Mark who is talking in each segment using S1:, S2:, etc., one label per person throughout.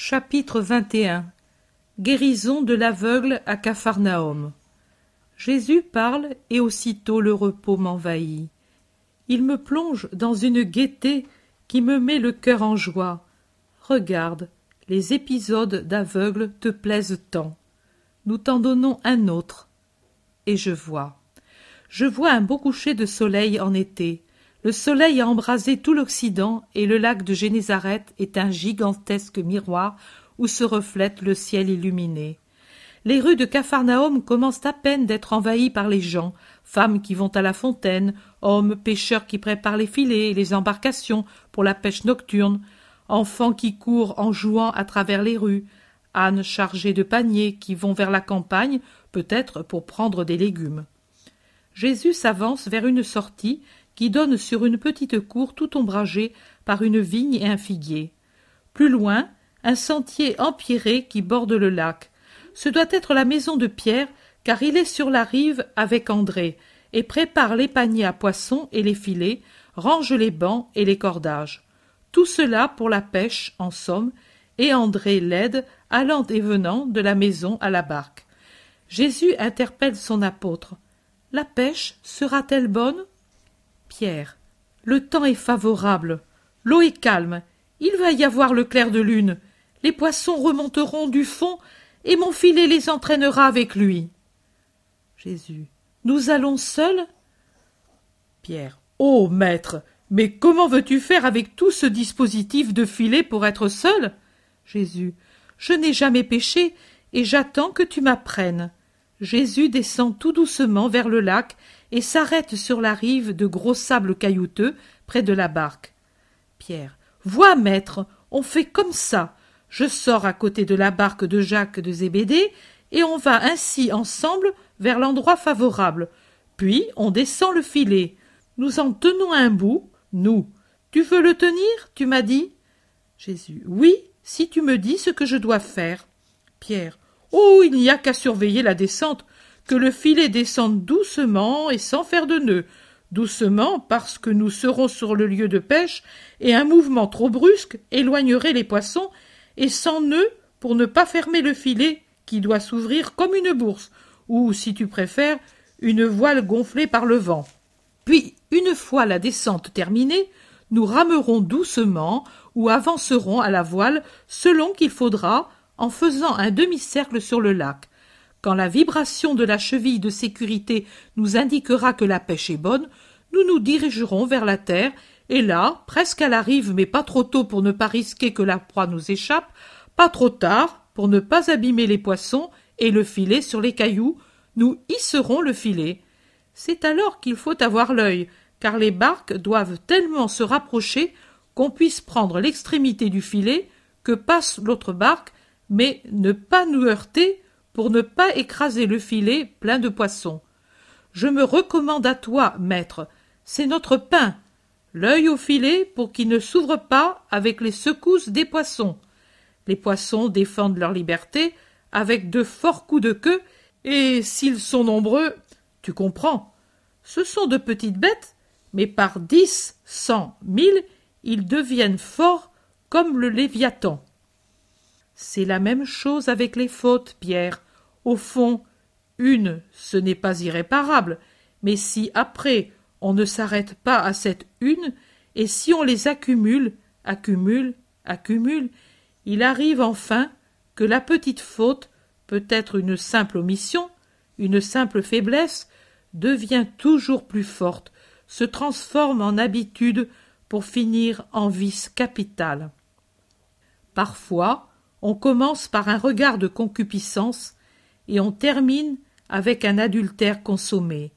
S1: Chapitre 21 Guérison de l'aveugle à Capharnaüm Jésus parle et aussitôt le repos m'envahit. Il me plonge dans une gaieté qui me met le cœur en joie. Regarde, les épisodes d'aveugle te plaisent tant. Nous t'en donnons un autre. Et je vois. Je vois un beau coucher de soleil en été. Le soleil a embrasé tout l'Occident et le lac de Génézareth est un gigantesque miroir où se reflète le ciel illuminé. Les rues de Capharnaüm commencent à peine d'être envahies par les gens, femmes qui vont à la fontaine, hommes pêcheurs qui préparent les filets et les embarcations pour la pêche nocturne, enfants qui courent en jouant à travers les rues, ânes chargés de paniers qui vont vers la campagne, peut-être pour prendre des légumes. Jésus s'avance vers une sortie qui donne sur une petite cour tout ombragée par une vigne et un figuier. Plus loin, un sentier empierré qui borde le lac. Ce doit être la maison de Pierre, car il est sur la rive avec André, et prépare les paniers à poissons et les filets, range les bancs et les cordages. Tout cela pour la pêche, en somme, et André l'aide, allant et venant de la maison à la barque. Jésus interpelle son apôtre. La pêche sera-t-elle bonne? Pierre. Le temps est favorable. L'eau est calme. Il va y avoir le clair de lune. Les poissons remonteront du fond et mon filet les entraînera avec lui. Jésus. Nous allons seuls? Pierre. Oh, maître. Mais comment veux-tu faire avec tout ce dispositif de filet pour être seul? Jésus. Je n'ai jamais pêché et j'attends que tu m'apprennes. Jésus descend tout doucement vers le lac et s'arrête sur la rive de gros sable caillouteux près de la barque. Pierre. Vois, maître, on fait comme ça. Je sors à côté de la barque de Jacques de Zébédée, et on va ainsi ensemble vers l'endroit favorable. Puis on descend le filet. Nous en tenons un bout, nous. Tu veux le tenir, tu m'as dit? Jésus. Oui, si tu me dis ce que je dois faire. Pierre. Oh. Il n'y a qu'à surveiller la descente que le filet descende doucement et sans faire de nœud, doucement parce que nous serons sur le lieu de pêche, et un mouvement trop brusque éloignerait les poissons, et sans nœud pour ne pas fermer le filet qui doit s'ouvrir comme une bourse, ou, si tu préfères, une voile gonflée par le vent. Puis, une fois la descente terminée, nous ramerons doucement ou avancerons à la voile selon qu'il faudra en faisant un demi-cercle sur le lac, quand la vibration de la cheville de sécurité nous indiquera que la pêche est bonne, nous nous dirigerons vers la terre, et là, presque à la rive, mais pas trop tôt pour ne pas risquer que la proie nous échappe, pas trop tard pour ne pas abîmer les poissons et le filet sur les cailloux, nous hisserons le filet. C'est alors qu'il faut avoir l'œil, car les barques doivent tellement se rapprocher qu'on puisse prendre l'extrémité du filet, que passe l'autre barque, mais ne pas nous heurter pour ne pas écraser le filet plein de poissons. Je me recommande à toi, maître. C'est notre pain. L'œil au filet pour qu'il ne s'ouvre pas avec les secousses des poissons. Les poissons défendent leur liberté avec de forts coups de queue, et s'ils sont nombreux, tu comprends. Ce sont de petites bêtes, mais par dix, cent, mille, ils deviennent forts comme le Léviathan. C'est la même chose avec les fautes, Pierre. Au fond, une, ce n'est pas irréparable, mais si après on ne s'arrête pas à cette une, et si on les accumule, accumule, accumule, il arrive enfin que la petite faute, peut-être une simple omission, une simple faiblesse, devient toujours plus forte, se transforme en habitude pour finir en vice capital. Parfois, on commence par un regard de concupiscence et on termine avec un adultère consommé.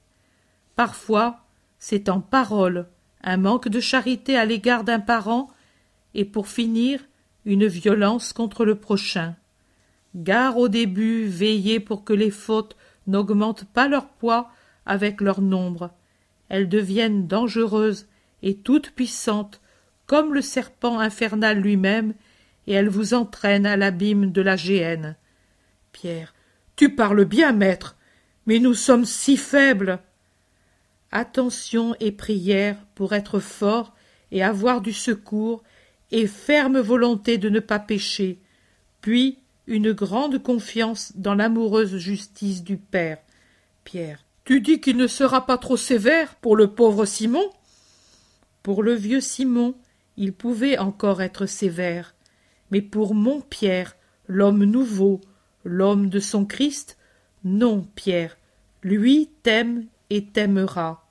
S1: Parfois, c'est en parole, un manque de charité à l'égard d'un parent, et pour finir, une violence contre le prochain. Gare au début, veillez pour que les fautes n'augmentent pas leur poids avec leur nombre. Elles deviennent dangereuses et toutes puissantes, comme le serpent infernal lui-même, et elles vous entraînent à l'abîme de la géhenne. Pierre. Tu parles bien, maître, mais nous sommes si faibles. Attention et prière pour être fort et avoir du secours, et ferme volonté de ne pas pécher. puis une grande confiance dans l'amoureuse justice du Père. Pierre. Tu dis qu'il ne sera pas trop sévère pour le pauvre Simon? Pour le vieux Simon, il pouvait encore être sévère, mais pour mon Pierre, l'homme nouveau, l'homme de son Christ, non, Pierre, lui t'aime et t'aimera.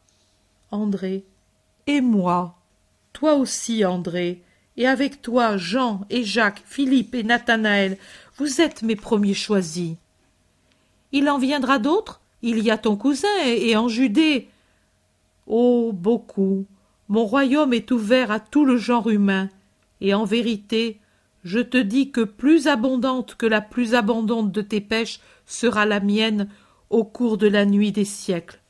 S1: André. Et moi. Toi aussi, André, et avec toi Jean et Jacques, Philippe et Nathanaël, vous êtes mes premiers choisis. Il en viendra d'autres? Il y a ton cousin et, en Judée. Oh, beaucoup. Mon royaume est ouvert à tout le genre humain, et en vérité, je te dis que plus abondante que la plus abondante de tes pêches sera la mienne au cours de la nuit des siècles,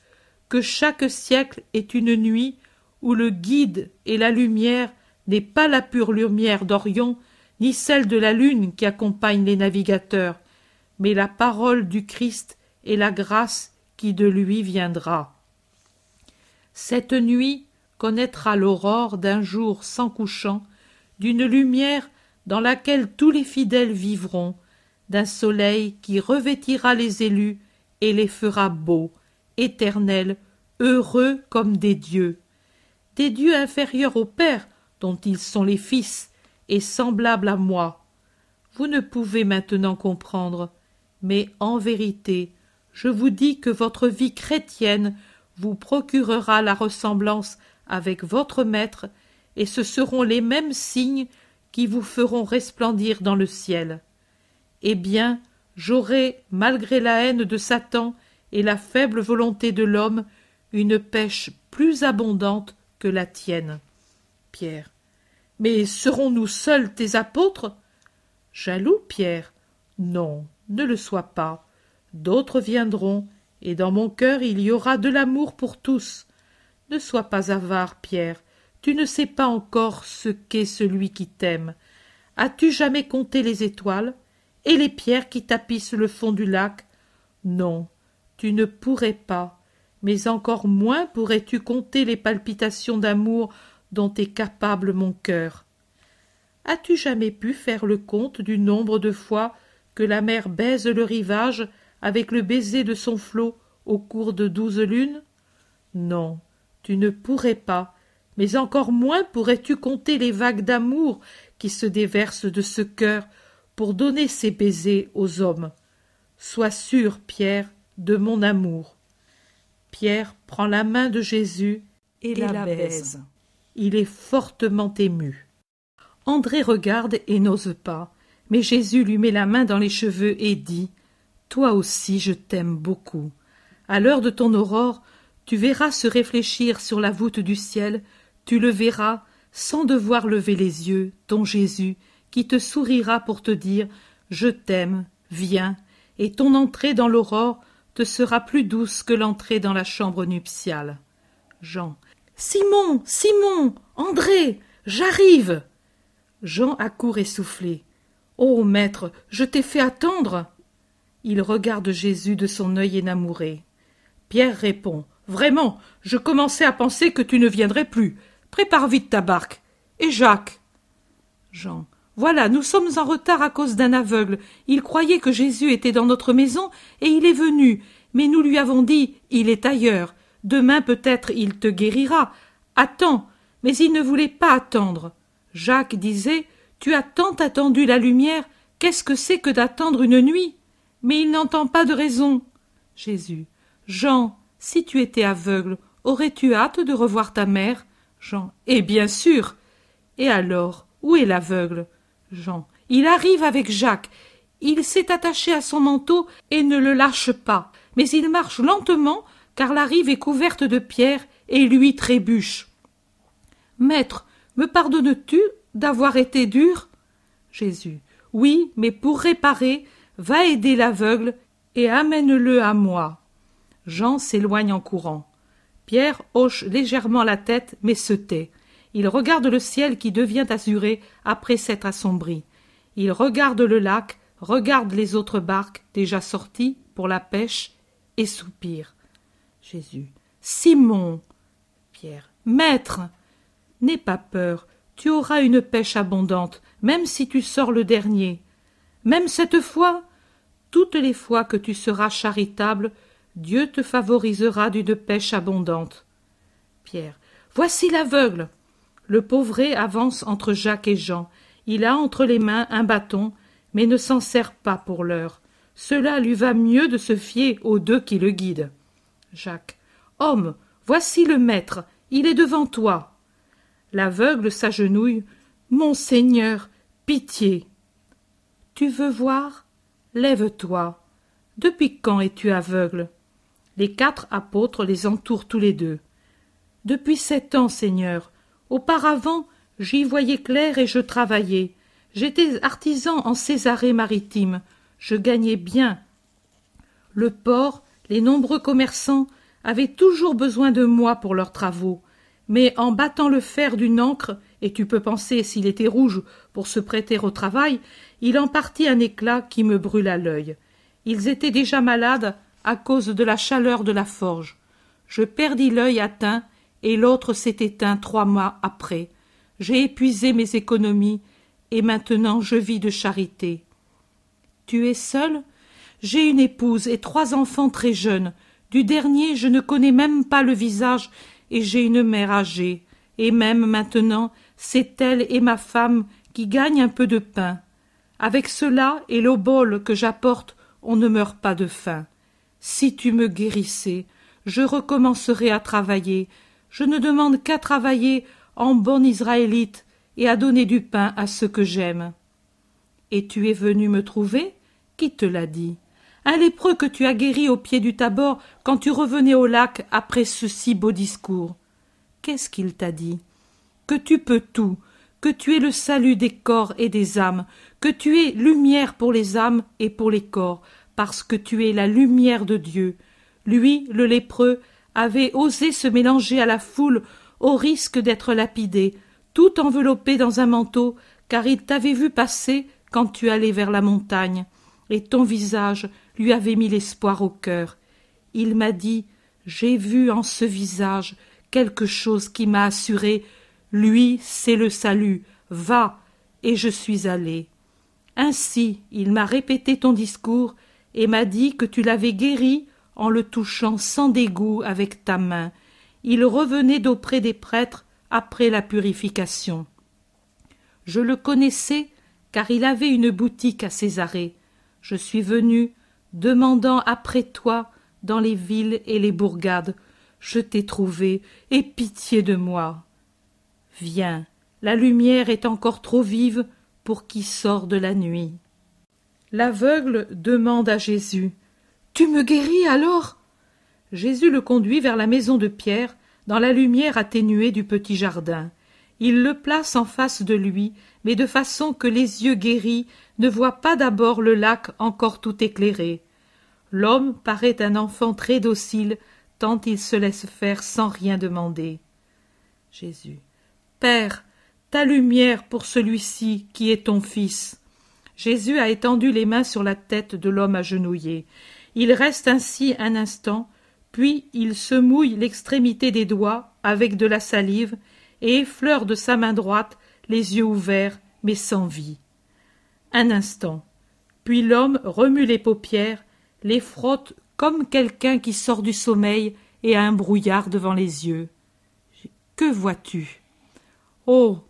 S1: que chaque siècle est une nuit où le guide et la lumière n'est pas la pure lumière d'Orion, ni celle de la lune qui accompagne les navigateurs, mais la parole du Christ et la grâce qui de lui viendra. Cette nuit connaîtra l'aurore d'un jour sans couchant, d'une lumière dans laquelle tous les fidèles vivront, d'un soleil qui revêtira les élus et les fera beaux, éternels, heureux comme des dieux, des dieux inférieurs au Père, dont ils sont les fils, et semblables à moi. Vous ne pouvez maintenant comprendre, mais en vérité, je vous dis que votre vie chrétienne vous procurera la ressemblance avec votre Maître, et ce seront les mêmes signes qui vous feront resplendir dans le ciel. Eh bien, j'aurai, malgré la haine de Satan et la faible volonté de l'homme, une pêche plus abondante que la tienne. Pierre. Mais serons-nous seuls tes apôtres? Jaloux, Pierre Non, ne le sois pas. D'autres viendront, et dans mon cœur il y aura de l'amour pour tous. Ne sois pas avare, Pierre. Tu ne sais pas encore ce qu'est celui qui t'aime. As-tu jamais compté les étoiles et les pierres qui tapissent le fond du lac? Non, tu ne pourrais pas, mais encore moins pourrais-tu compter les palpitations d'amour dont est capable mon cœur. As-tu jamais pu faire le compte du nombre de fois que la mer baise le rivage avec le baiser de son flot au cours de douze lunes? Non, tu ne pourrais pas, mais encore moins pourrais-tu compter les vagues d'amour qui se déversent de ce cœur pour donner ses baisers aux hommes. Sois sûr, Pierre, de mon amour. Pierre prend la main de Jésus et, la, baise. Il est fortement ému. André regarde et n'ose pas, mais Jésus lui met la main dans les cheveux et dit Toi aussi je t'aime beaucoup. À l'heure de ton aurore, tu verras se réfléchir sur la voûte du ciel, tu le verras, sans devoir lever les yeux, ton Jésus, qui te sourira pour te dire Je t'aime, viens, et ton entrée dans l'aurore te sera plus douce que l'entrée dans la chambre nuptiale. Jean. Simon. Simon. André. J'arrive. Jean accourt essoufflé. Ô maître, je t'ai fait attendre. Il regarde Jésus de son œil énamouré. Pierre répond. Vraiment, je commençais à penser que tu ne viendrais plus. Prépare vite ta barque. Et Jacques. Jean. Voilà, nous sommes en retard à cause d'un aveugle. Il croyait que Jésus était dans notre maison, et il est venu. Mais nous lui avons dit Il est ailleurs. Demain peut-être il te guérira. Attends. Mais il ne voulait pas attendre. Jacques disait Tu as tant attendu la lumière, qu'est-ce que c'est que d'attendre une nuit? Mais il n'entend pas de raison. Jésus. Jean, si tu étais aveugle, aurais-tu hâte de revoir ta mère? Jean. Eh bien sûr. Et alors, où est l'aveugle? Jean. Il arrive avec Jacques. Il s'est attaché à son manteau et ne le lâche pas. Mais il marche lentement, car la rive est couverte de pierres et lui trébuche. Maître, me pardonnes-tu d'avoir été dur? Jésus. Oui, mais pour réparer, va aider l'aveugle et amène-le à moi. Jean s'éloigne en courant. Pierre hoche légèrement la tête, mais se tait. Il regarde le ciel qui devient azuré après s'être assombri. Il regarde le lac, regarde les autres barques déjà sorties pour la pêche et soupire. Jésus. Simon. Pierre. Maître. N'aie pas peur, tu auras une pêche abondante, même si tu sors le dernier. Même cette fois, toutes les fois que tu seras charitable, Dieu te favorisera d'une pêche abondante. Pierre. Voici l'aveugle. Le pauvré avance entre Jacques et Jean. Il a entre les mains un bâton, mais ne s'en sert pas pour l'heure. Cela lui va mieux de se fier aux deux qui le guident. Jacques. Homme, voici le maître, il est devant toi. L'aveugle s'agenouille. Mon Seigneur, pitié. Tu veux voir? Lève-toi. Depuis quand es-tu aveugle? Les quatre apôtres les entourent tous les deux. Depuis sept ans, Seigneur. Auparavant, j'y voyais clair et je travaillais. J'étais artisan en Césarée maritime. Je gagnais bien. Le port, les nombreux commerçants avaient toujours besoin de moi pour leurs travaux. Mais en battant le fer d'une encre, et tu peux penser s'il était rouge pour se prêter au travail, il en partit un éclat qui me brûla l'œil. Ils étaient déjà malades à cause de la chaleur de la forge. Je perdis l'œil atteint et l'autre s'est éteint trois mois après. J'ai épuisé mes économies et maintenant je vis de charité. Tu es seul? J'ai une épouse et trois enfants très jeunes. Du dernier je ne connais même pas le visage et j'ai une mère âgée. Et même maintenant c'est elle et ma femme qui gagnent un peu de pain. Avec cela et l'obole que j'apporte, on ne meurt pas de faim. Si tu me guérissais, je recommencerais à travailler. Je ne demande qu'à travailler en bon israélite et à donner du pain à ceux que j'aime. Et tu es venu me trouver? Qui te l'a dit? Un lépreux que tu as guéri au pied du Tabor quand tu revenais au lac après ce si beau discours. Qu'est-ce qu'il t'a dit? Que tu peux tout, que tu es le salut des corps et des âmes, que tu es lumière pour les âmes et pour les corps, parce que tu es la lumière de Dieu. Lui, le lépreux, avait osé se mélanger à la foule au risque d'être lapidé, tout enveloppé dans un manteau, car il t'avait vu passer quand tu allais vers la montagne, et ton visage lui avait mis l'espoir au cœur. Il m'a dit J'ai vu en ce visage quelque chose qui m'a assuré lui, c'est le salut. Va. Et je suis allé. Ainsi, il m'a répété ton discours et m'a dit que tu l'avais guéri en le touchant sans dégoût avec ta main. Il revenait d'auprès des prêtres après la purification. Je le connaissais car il avait une boutique à Césarée. Je suis venu, demandant après toi dans les villes et les bourgades. Je t'ai trouvé, et pitié de moi. Viens, la lumière est encore trop vive pour qui sort de la nuit. L'aveugle demande à Jésus. Tu me guéris alors? Jésus le conduit vers la maison de Pierre, dans la lumière atténuée du petit jardin. Il le place en face de lui, mais de façon que les yeux guéris ne voient pas d'abord le lac encore tout éclairé. L'homme paraît un enfant très docile, tant il se laisse faire sans rien demander. Jésus. Père, ta lumière pour celui-ci qui est ton Fils. Jésus a étendu les mains sur la tête de l'homme agenouillé. Il reste ainsi un instant, puis il se mouille l'extrémité des doigts avec de la salive et effleure de sa main droite les yeux ouverts mais sans vie. Un instant. Puis l'homme remue les paupières, les frotte comme quelqu'un qui sort du sommeil et a un brouillard devant les yeux. Que vois-tu? Oh.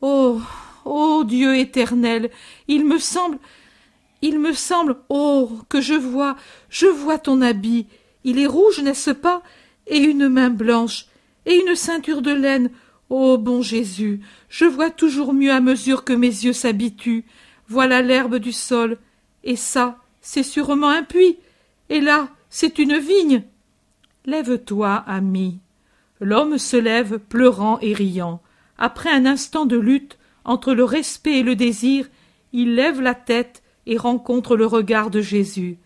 S1: Oh. Oh. Dieu éternel. Il me semble. Il me semble. Oh. Que je vois. Je vois ton habit. Il est rouge, n'est-ce pas? Et une main blanche. Et une ceinture de laine. Oh bon Jésus. Je vois toujours mieux à mesure que mes yeux s'habituent. Voilà l'herbe du sol. Et ça, c'est sûrement un puits. Et là, c'est une vigne. Lève-toi, ami. L'homme se lève, pleurant et riant. Après un instant de lutte entre le respect et le désir, il lève la tête et rencontre le regard de Jésus,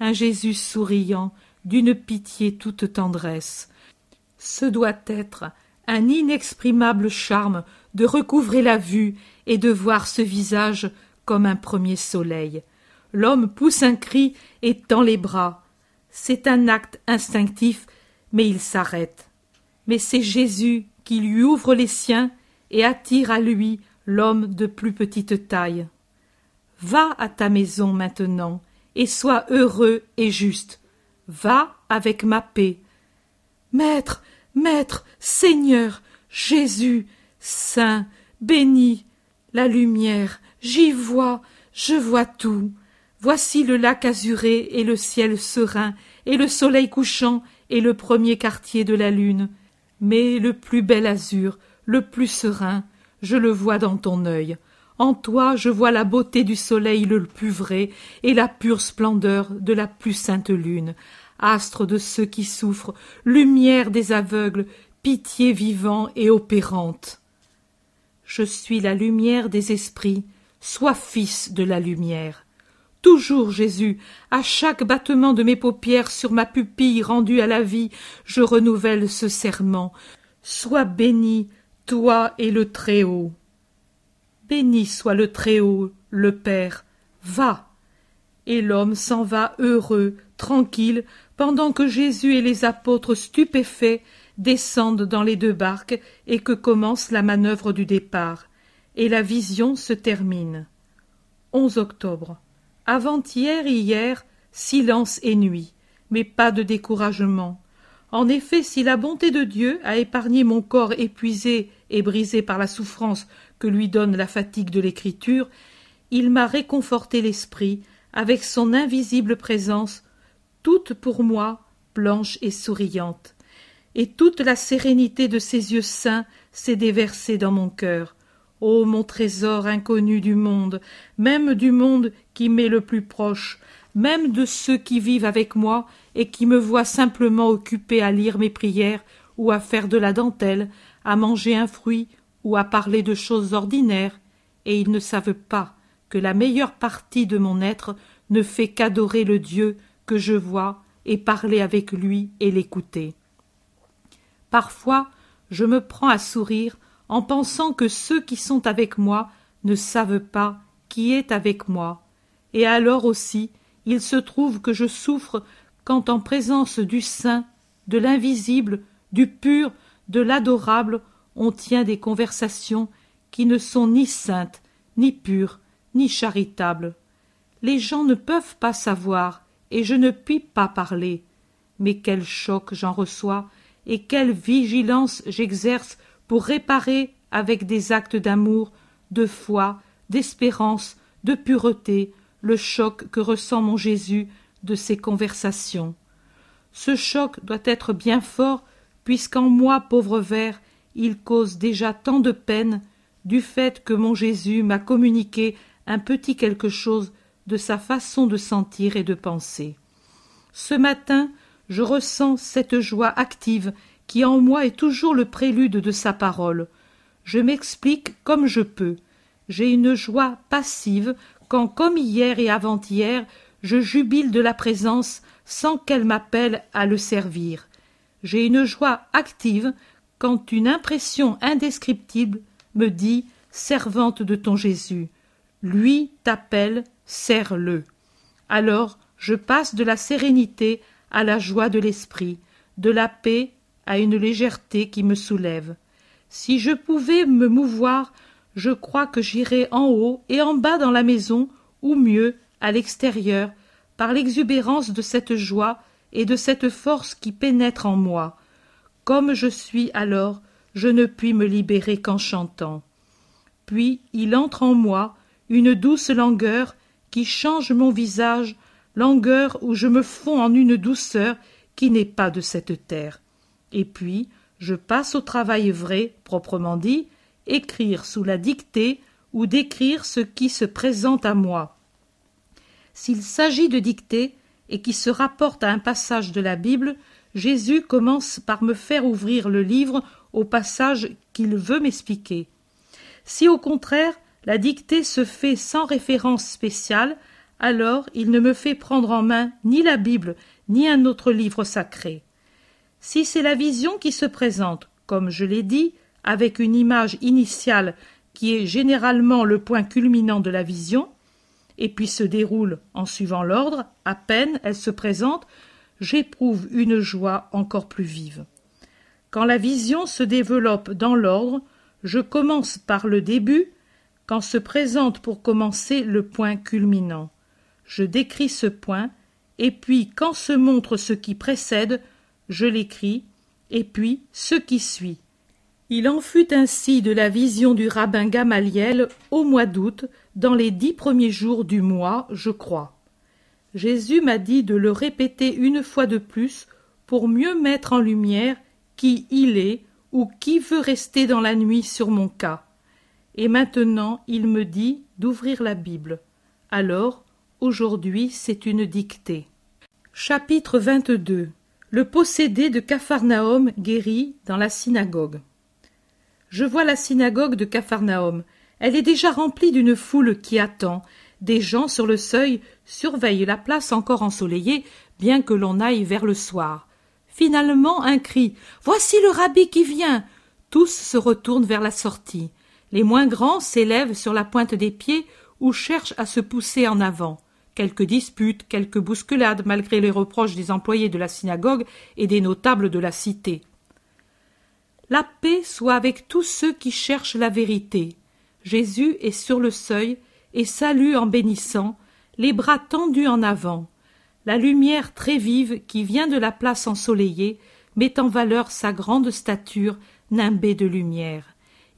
S1: un Jésus souriant, d'une pitié toute tendresse. Ce doit être un inexprimable charme de recouvrer la vue et de voir ce visage comme un premier soleil. L'homme pousse un cri et tend les bras. C'est un acte instinctif, mais il s'arrête. Mais c'est Jésus qui lui ouvre les siens et attire à lui l'homme de plus petite taille. Va à ta maison maintenant, et sois heureux et juste. Va avec ma paix. Maître, Maître, Seigneur, Jésus, Saint, béni, la lumière, j'y vois, je vois tout. Voici le lac azuré et le ciel serein, et le soleil couchant et le premier quartier de la lune. Mais le plus bel azur, le plus serein, je le vois dans ton œil. En toi je vois la beauté du soleil le plus vrai et la pure splendeur de la plus sainte lune. Astre de ceux qui souffrent, lumière des aveugles, pitié vivant et opérante. Je suis la lumière des esprits, sois fils de la lumière. Toujours, Jésus, à chaque battement de mes paupières sur ma pupille rendue à la vie, je renouvelle ce serment. Sois béni, toi et le Très-Haut. Béni soit le Très-Haut, le Père. Va. Et l'homme s'en va heureux, tranquille, pendant que Jésus et les apôtres stupéfaits descendent dans les deux barques et que commence la manœuvre du départ. Et la vision se termine. 11 octobre. Avant-hier hier, silence et nuit, mais pas de découragement. En effet, si la bonté de Dieu a épargné mon corps épuisé et brisé par la souffrance que lui donne la fatigue de l'écriture, il m'a réconforté l'esprit avec son invisible présence, toute pour moi blanche et souriante, et toute la sérénité de ses yeux saints s'est déversée dans mon cœur. Ô mon trésor inconnu du monde, même du monde qui m'est le plus proche, même de ceux qui vivent avec moi et qui me voient simplement occupé à lire mes prières ou à faire de la dentelle, à manger un fruit ou à parler de choses ordinaires, et ils ne savent pas que la meilleure partie de mon être ne fait qu'adorer le Dieu que je vois et parler avec lui et l'écouter. Parfois je me prends à sourire en pensant que ceux qui sont avec moi ne savent pas qui est avec moi, et alors aussi il se trouve que je souffre quand en présence du saint, de l'invisible, du pur, de l'adorable, on tient des conversations qui ne sont ni saintes, ni pures, ni charitables. Les gens ne peuvent pas savoir, et je ne puis pas parler. Mais quel choc j'en reçois, et quelle vigilance j'exerce pour réparer avec des actes d'amour, de foi, d'espérance, de pureté, le choc que ressent mon Jésus de ces conversations. Ce choc doit être bien fort, puisqu'en moi, pauvre ver, il cause déjà tant de peine du fait que mon Jésus m'a communiqué un petit quelque chose de sa façon de sentir et de penser. Ce matin, je ressens cette joie active qui en moi est toujours le prélude de sa parole. Je m'explique comme je peux. J'ai une joie passive quand, comme hier et avant-hier, je jubile de la présence sans qu'elle m'appelle à le servir. J'ai une joie active quand une impression indescriptible me dit Servante de ton Jésus. Lui t'appelle, serre-le. Alors je passe de la sérénité à la joie de l'esprit, de la paix à une légèreté qui me soulève. Si je pouvais me mouvoir, je crois que j'irais en haut et en bas dans la maison, ou mieux, à l'extérieur, par l'exubérance de cette joie et de cette force qui pénètre en moi. Comme je suis alors, je ne puis me libérer qu'en chantant. Puis il entre en moi une douce langueur qui change mon visage, langueur où je me fonds en une douceur qui n'est pas de cette terre et puis je passe au travail vrai, proprement dit, écrire sous la dictée ou d'écrire ce qui se présente à moi. S'il s'agit de dictée et qui se rapporte à un passage de la Bible, Jésus commence par me faire ouvrir le livre au passage qu'il veut m'expliquer. Si au contraire la dictée se fait sans référence spéciale, alors il ne me fait prendre en main ni la Bible ni un autre livre sacré. Si c'est la vision qui se présente, comme je l'ai dit, avec une image initiale qui est généralement le point culminant de la vision, et puis se déroule en suivant l'ordre, à peine elle se présente, j'éprouve une joie encore plus vive. Quand la vision se développe dans l'ordre, je commence par le début, quand se présente pour commencer le point culminant. Je décris ce point, et puis quand se montre ce qui précède, je l'écris, et puis ce qui suit. Il en fut ainsi de la vision du rabbin Gamaliel au mois d'août, dans les dix premiers jours du mois, je crois. Jésus m'a dit de le répéter une fois de plus pour mieux mettre en lumière qui il est ou qui veut rester dans la nuit sur mon cas. Et maintenant il me dit d'ouvrir la Bible. Alors, aujourd'hui, c'est une dictée. Chapitre 22 Le possédé de Capharnaüm guéri dans la synagogue. Je vois la synagogue de Capharnaüm. Elle est déjà remplie d'une foule qui attend. Des gens sur le seuil surveillent la place encore ensoleillée, bien que l'on aille vers le soir. Finalement, un cri. Voici le rabbi qui vient. Tous se retournent vers la sortie. Les moins grands s'élèvent sur la pointe des pieds ou cherchent à se pousser en avant. Quelques disputes, quelques bousculades, malgré les reproches des employés de la synagogue et des notables de la cité. La paix soit avec tous ceux qui cherchent la vérité. Jésus est sur le seuil et salue en bénissant, les bras tendus en avant. La lumière très vive qui vient de la place ensoleillée met en valeur sa grande stature nimbée de lumière.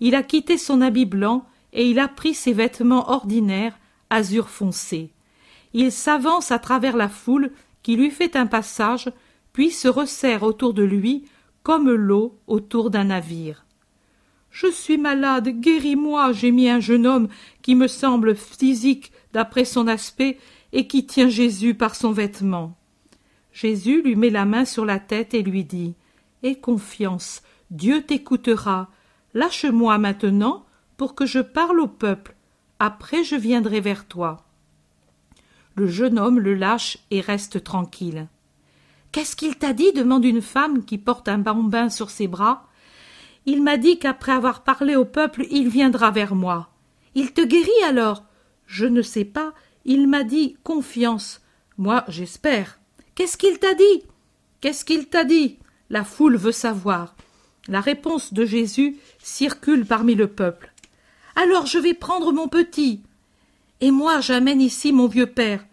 S1: Il a quitté son habit blanc et il a pris ses vêtements ordinaires, azur foncé. Il s'avance à travers la foule qui lui fait un passage, puis se resserre autour de lui comme l'eau autour d'un navire. Je suis malade, guéris-moi, gémit un jeune homme qui me semble physique d'après son aspect et qui tient Jésus par son vêtement. Jésus lui met la main sur la tête et lui dit Aie confiance, Dieu t'écoutera. Lâche-moi maintenant pour que je parle au peuple. Après je viendrai vers toi. Le jeune homme le lâche et reste tranquille. Qu'est-ce qu'il t'a dit demande une femme qui porte un bambin sur ses bras. Il m'a dit qu'après avoir parlé au peuple, il viendra vers moi. Il te guérit alors? Je ne sais pas. Il m'a dit confiance. Moi, j'espère. Qu'est-ce qu'il t'a dit? Qu'est-ce qu'il t'a dit? La foule veut savoir. La réponse de Jésus circule parmi le peuple. Alors je vais prendre mon petit. Et moi j'amène ici mon vieux père.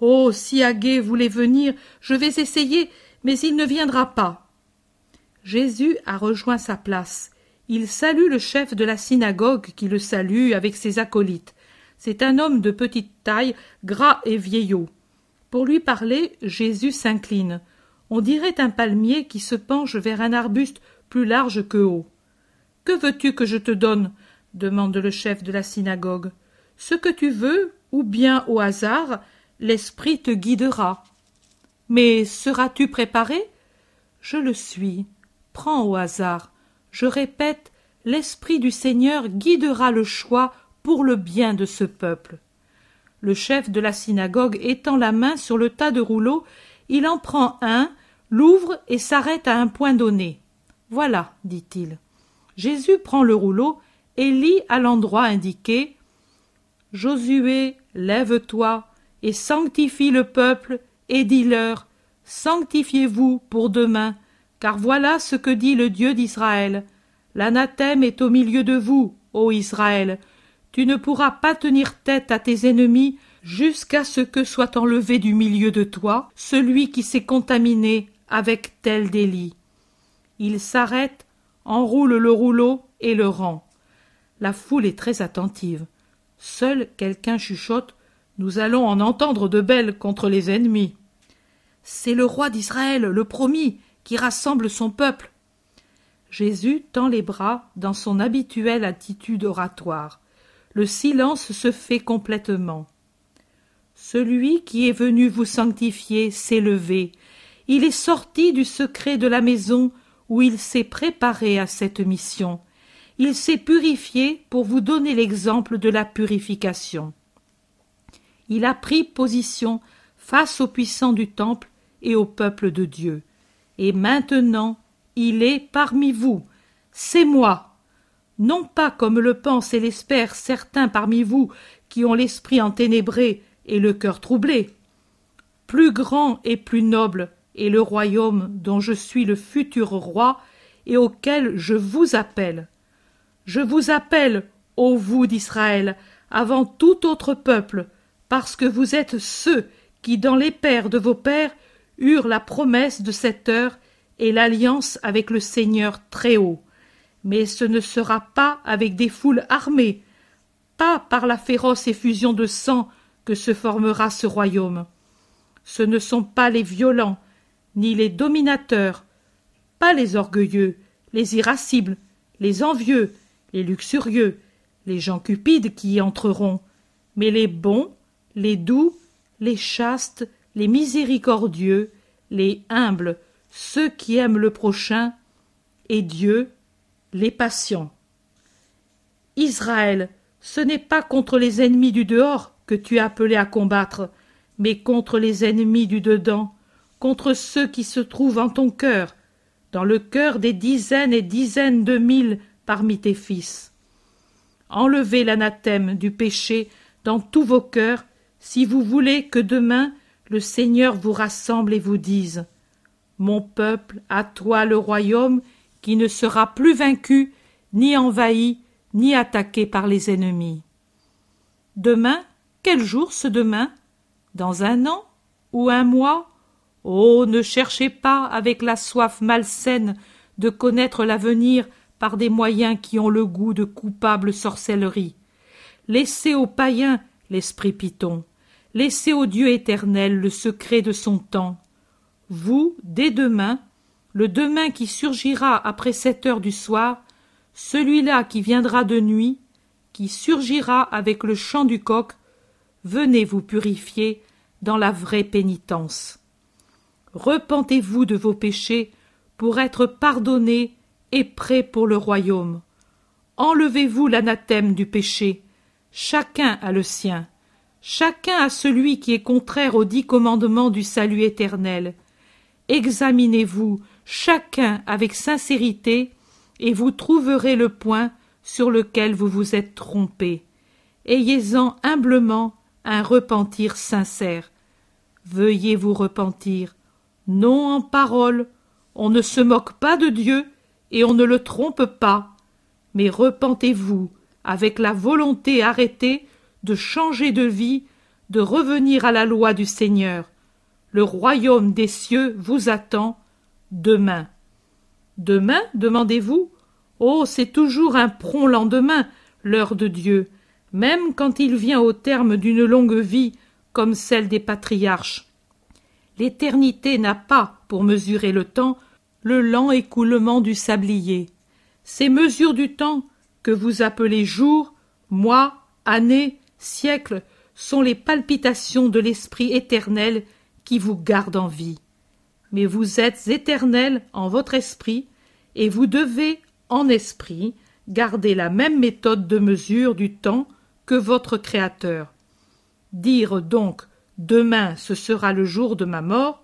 S1: Oh. Si Aguet voulait venir, je vais essayer, mais il ne viendra pas. Jésus a rejoint sa place. Il salue le chef de la synagogue qui le salue avec ses acolytes. C'est un homme de petite taille, gras et vieillot. Pour lui parler, Jésus s'incline. On dirait un palmier qui se penche vers un arbuste plus large que haut. Que veux-tu que je te donne? demande le chef de la synagogue. Ce que tu veux, ou bien au hasard, l'esprit te guidera. Mais seras-tu préparé? Je le suis. Prends au hasard. Je répète, l'esprit du Seigneur guidera le choix pour le bien de ce peuple. Le chef de la synagogue étend la main sur le tas de rouleaux, il en prend un, l'ouvre et s'arrête à un point donné. Voilà, dit-il. Jésus prend le rouleau et lit à l'endroit indiqué Josué, lève-toi, et sanctifie le peuple, et dis-leur Sanctifiez-vous pour demain, car voilà ce que dit le Dieu d'Israël. L'anathème est au milieu de vous, ô Israël. Tu ne pourras pas tenir tête à tes ennemis jusqu'à ce que soit enlevé du milieu de toi celui qui s'est contaminé avec tel délit. Il s'arrête, enroule le rouleau et le rend. La foule est très attentive. Seul quelqu'un chuchote nous allons en entendre de belles contre les ennemis. C'est le roi d'Israël, le promis, qui rassemble son peuple. Jésus tend les bras dans son habituelle attitude oratoire. Le silence se fait complètement. Celui qui est venu vous sanctifier s'est levé. Il est sorti du secret de la maison où il s'est préparé à cette mission. Il s'est purifié pour vous donner l'exemple de la purification il a pris position face aux puissants du temple et au peuple de Dieu. Et maintenant il est parmi vous. C'est moi. Non pas comme le pensent et l'espèrent certains parmi vous qui ont l'esprit enténébré et le cœur troublé. Plus grand et plus noble est le royaume dont je suis le futur roi et auquel je vous appelle. Je vous appelle, ô vous d'Israël, avant tout autre peuple, parce que vous êtes ceux qui, dans les pères de vos pères, eurent la promesse de cette heure et l'alliance avec le Seigneur très haut. Mais ce ne sera pas avec des foules armées, pas par la féroce effusion de sang que se formera ce royaume. Ce ne sont pas les violents, ni les dominateurs, pas les orgueilleux, les irascibles, les envieux, les luxurieux, les gens cupides qui y entreront, mais les bons, les doux, les chastes, les miséricordieux, les humbles, ceux qui aiment le prochain, et Dieu, les patients. Israël, ce n'est pas contre les ennemis du dehors que tu es appelé à combattre, mais contre les ennemis du dedans, contre ceux qui se trouvent en ton cœur, dans le cœur des dizaines et dizaines de mille parmi tes fils. Enlevez l'anathème du péché dans tous vos cœurs si vous voulez que demain le Seigneur vous rassemble et vous dise Mon peuple, à toi le royaume qui ne sera plus vaincu, ni envahi, ni attaqué par les ennemis. Demain, quel jour ce demain? Dans un an ou un mois? Oh. Ne cherchez pas, avec la soif malsaine, de connaître l'avenir par des moyens qui ont le goût de coupable sorcellerie. Laissez aux païens l'esprit Python. Laissez au Dieu éternel le secret de son temps. Vous, dès demain, le demain qui surgira après sept heures du soir, celui-là qui viendra de nuit, qui surgira avec le chant du coq, venez vous purifier dans la vraie pénitence. Repentez-vous de vos péchés pour être pardonnés et prêts pour le royaume. Enlevez-vous l'anathème du péché. Chacun a le sien. Chacun a celui qui est contraire aux dix commandements du salut éternel. Examinez-vous chacun avec sincérité, et vous trouverez le point sur lequel vous vous êtes trompé. Ayez-en humblement un repentir sincère. Veuillez vous repentir, non en parole, on ne se moque pas de Dieu et on ne le trompe pas, mais repentez-vous avec la volonté arrêtée de changer de vie, de revenir à la loi du Seigneur. Le royaume des cieux vous attend demain. Demain, demandez-vous? Oh, c'est toujours un prompt lendemain, l'heure de Dieu, même quand il vient au terme d'une longue vie comme celle des patriarches. L'éternité n'a pas, pour mesurer le temps, le lent écoulement du sablier. Ces mesures du temps, que vous appelez jours, mois, années, siècles, sont les palpitations de l'esprit éternel qui vous garde en vie. Mais vous êtes éternel en votre esprit, et vous devez, en esprit, garder la même méthode de mesure du temps que votre Créateur. Dire donc Demain ce sera le jour de ma mort.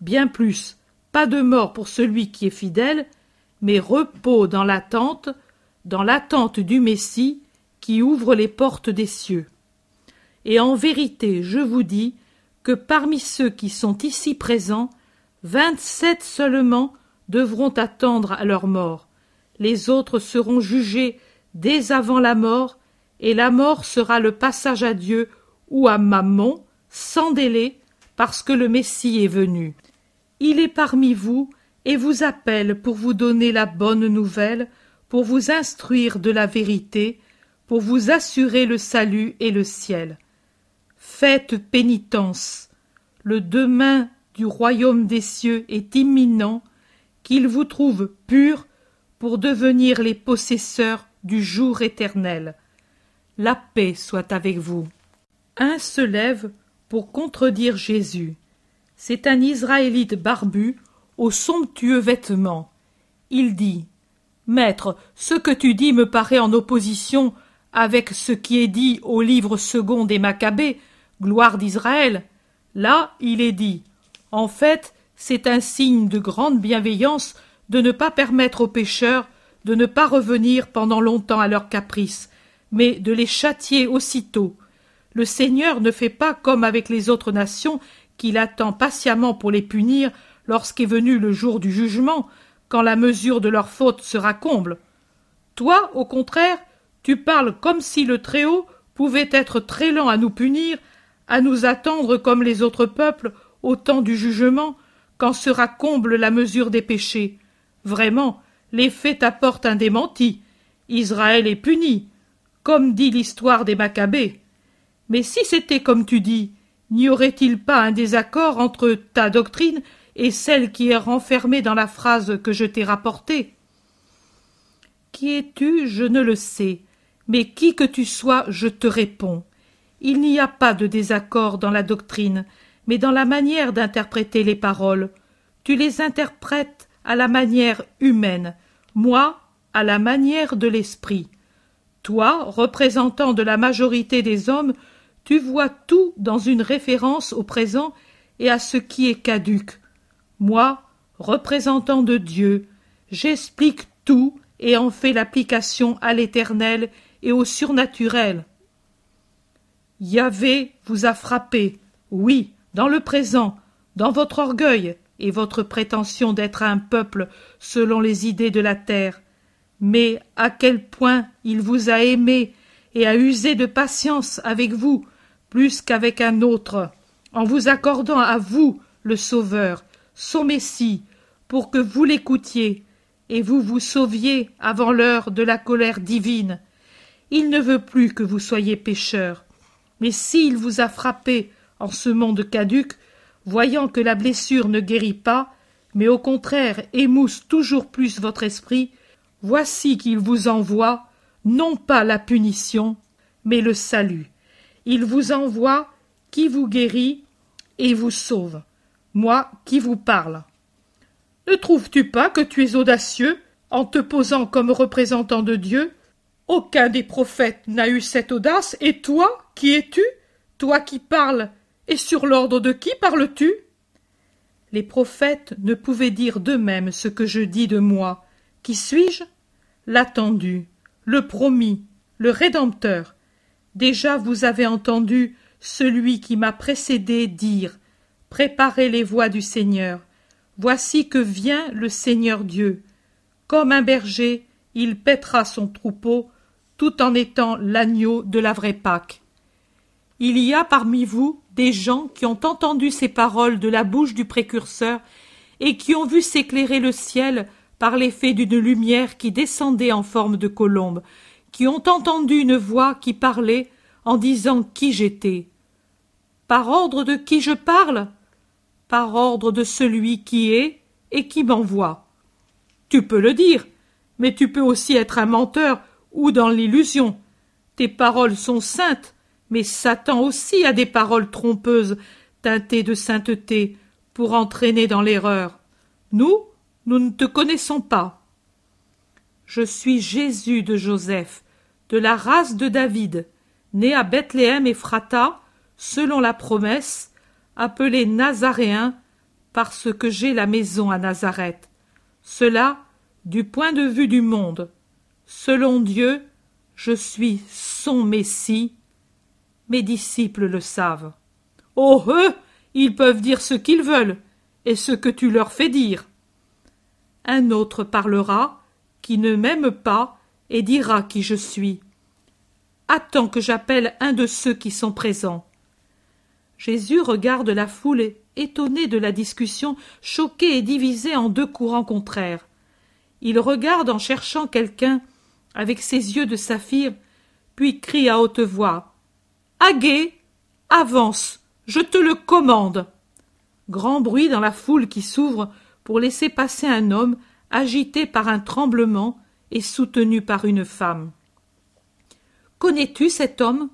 S1: Bien plus, pas de mort pour celui qui est fidèle, mais repos dans l'attente, dans l'attente du Messie qui ouvre les portes des cieux. Et en vérité, je vous dis que parmi ceux qui sont ici présents, vingt-sept seulement devront attendre à leur mort. Les autres seront jugés dès avant la mort, et la mort sera le passage à Dieu ou à Mammon, sans délai, parce que le Messie est venu. Il est parmi vous et vous appelle pour vous donner la bonne nouvelle, pour vous instruire de la vérité, pour vous assurer le salut et le ciel. Faites pénitence. Le demain du royaume des cieux est imminent, qu'il vous trouve purs pour devenir les possesseurs du jour éternel. La paix soit avec vous. Un se lève pour contredire Jésus. C'est un Israélite barbu, aux somptueux vêtements. Il dit Maître, ce que tu dis me paraît en opposition avec ce qui est dit au livre second des Maccabées, gloire d'Israël. Là, il est dit En fait, c'est un signe de grande bienveillance de ne pas permettre aux pécheurs de ne pas revenir pendant longtemps à leurs caprices, mais de les châtier aussitôt, le Seigneur ne fait pas comme avec les autres nations qu'il attend patiemment pour les punir lorsqu'est venu le jour du jugement, quand la mesure de leur faute sera comble. Toi, au contraire, Tu parles comme si le Très-Haut pouvait être très lent à nous punir, à nous attendre comme les autres peuples au temps du jugement, quand sera comble la mesure des péchés. Vraiment, les faits t'apportent un démenti. Israël est puni, comme dit l'histoire des Maccabées. Mais si c'était comme tu dis, n'y aurait-il pas un désaccord entre ta doctrine et celle qui est renfermée dans la phrase que je t'ai rapportée? Qui es-tu? Je ne le sais, mais qui que tu sois, je te réponds. Il n'y a pas de désaccord dans la doctrine, mais dans la manière d'interpréter les paroles. Tu les interprètes à la manière humaine, moi à la manière de l'esprit. Toi, représentant de la majorité des hommes, tu vois tout dans une référence au présent et à ce qui est caduque. Moi, représentant de Dieu, j'explique tout et en fais l'application à l'éternel et au surnaturel. Yahvé vous a frappé, oui, dans le présent, dans votre orgueil et votre prétention d'être un peuple selon les idées de la terre, mais à quel point il vous a aimé et a usé de patience avec vous, plus qu'avec un autre, en vous accordant à vous le Sauveur, son Messie, pour que vous l'écoutiez, et vous vous sauviez avant l'heure de la colère divine. Il ne veut plus que vous soyez pécheurs. Mais s'il vous a frappé en ce monde caduc, voyant que la blessure ne guérit pas, mais au contraire émousse toujours plus votre esprit, voici qu'il vous envoie non pas la punition, mais le salut. Il vous envoie qui vous guérit et vous sauve. Moi qui vous parle. Ne trouves-tu pas que tu es audacieux en te posant comme représentant de Dieu Aucun des prophètes n'a eu cette audace, et toi, qui es-tu? Toi qui parles, et sur l'ordre de qui parles-tu? Les prophètes ne pouvaient dire d'eux-mêmes ce que je dis de moi. Qui suis-je? L'attendu, le promis, le Rédempteur. Déjà vous avez entendu celui qui m'a précédé dire Préparez les voies du Seigneur. Voici que vient le Seigneur Dieu. Comme un berger, il pètera son troupeau, tout en étant l'agneau de la vraie Pâque. Il y a parmi vous des gens qui ont entendu ces paroles de la bouche du précurseur et qui ont vu s'éclairer le ciel par l'effet d'une lumière qui descendait en forme de colombe, qui ont entendu une voix qui parlait en disant qui j'étais. Par ordre de qui je parle? Par ordre de celui qui est et qui m'envoie. Tu peux le dire, mais tu peux aussi être un menteur ou dans l'illusion. Tes paroles sont saintes, mais Satan aussi a des paroles trompeuses, teintées de sainteté, pour entraîner dans l'erreur. Nous, nous ne te connaissons pas. Je suis Jésus de Joseph, de la race de David, né à Bethléem et Phrata, selon la promesse, appelé Nazaréen, parce que j'ai la maison à Nazareth. Cela, du point de vue du monde. Selon Dieu, je suis son Messie. Mes disciples le savent. Oh, eux, ils peuvent dire ce qu'ils veulent, et ce que tu leur fais dire. Un autre parlera, qui ne m'aime pas, et dira qui je suis. Attends que j'appelle un de ceux qui sont présents. Jésus regarde la foule étonné de la discussion, choquée et divisée en deux courants contraires. Il regarde en cherchant quelqu'un avec ses yeux de saphir, puis crie à haute voix. Agé. Avance. Je te le commande. Grand bruit dans la foule qui s'ouvre pour laisser passer un homme agité par un tremblement et soutenu par une femme. Connais-tu cet homme?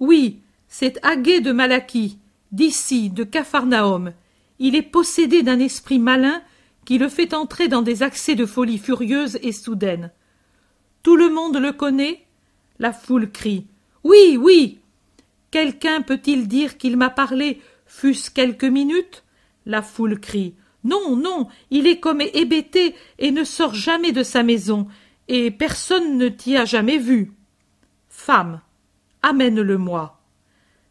S1: Oui, c'est Agé de Malachie, d'ici, de Capharnaüm. Il est possédé d'un esprit malin qui le fait entrer dans des accès de folie furieuse et soudaine. Le monde le connaît? La foule crie. Oui, oui. Quelqu'un peut-il dire qu'il m'a parlé, fût-ce quelques minutes? La foule crie. Non, non, il est comme hébété et ne sort jamais de sa maison, et personne ne t'y a jamais vu. Femme, amène-le-moi.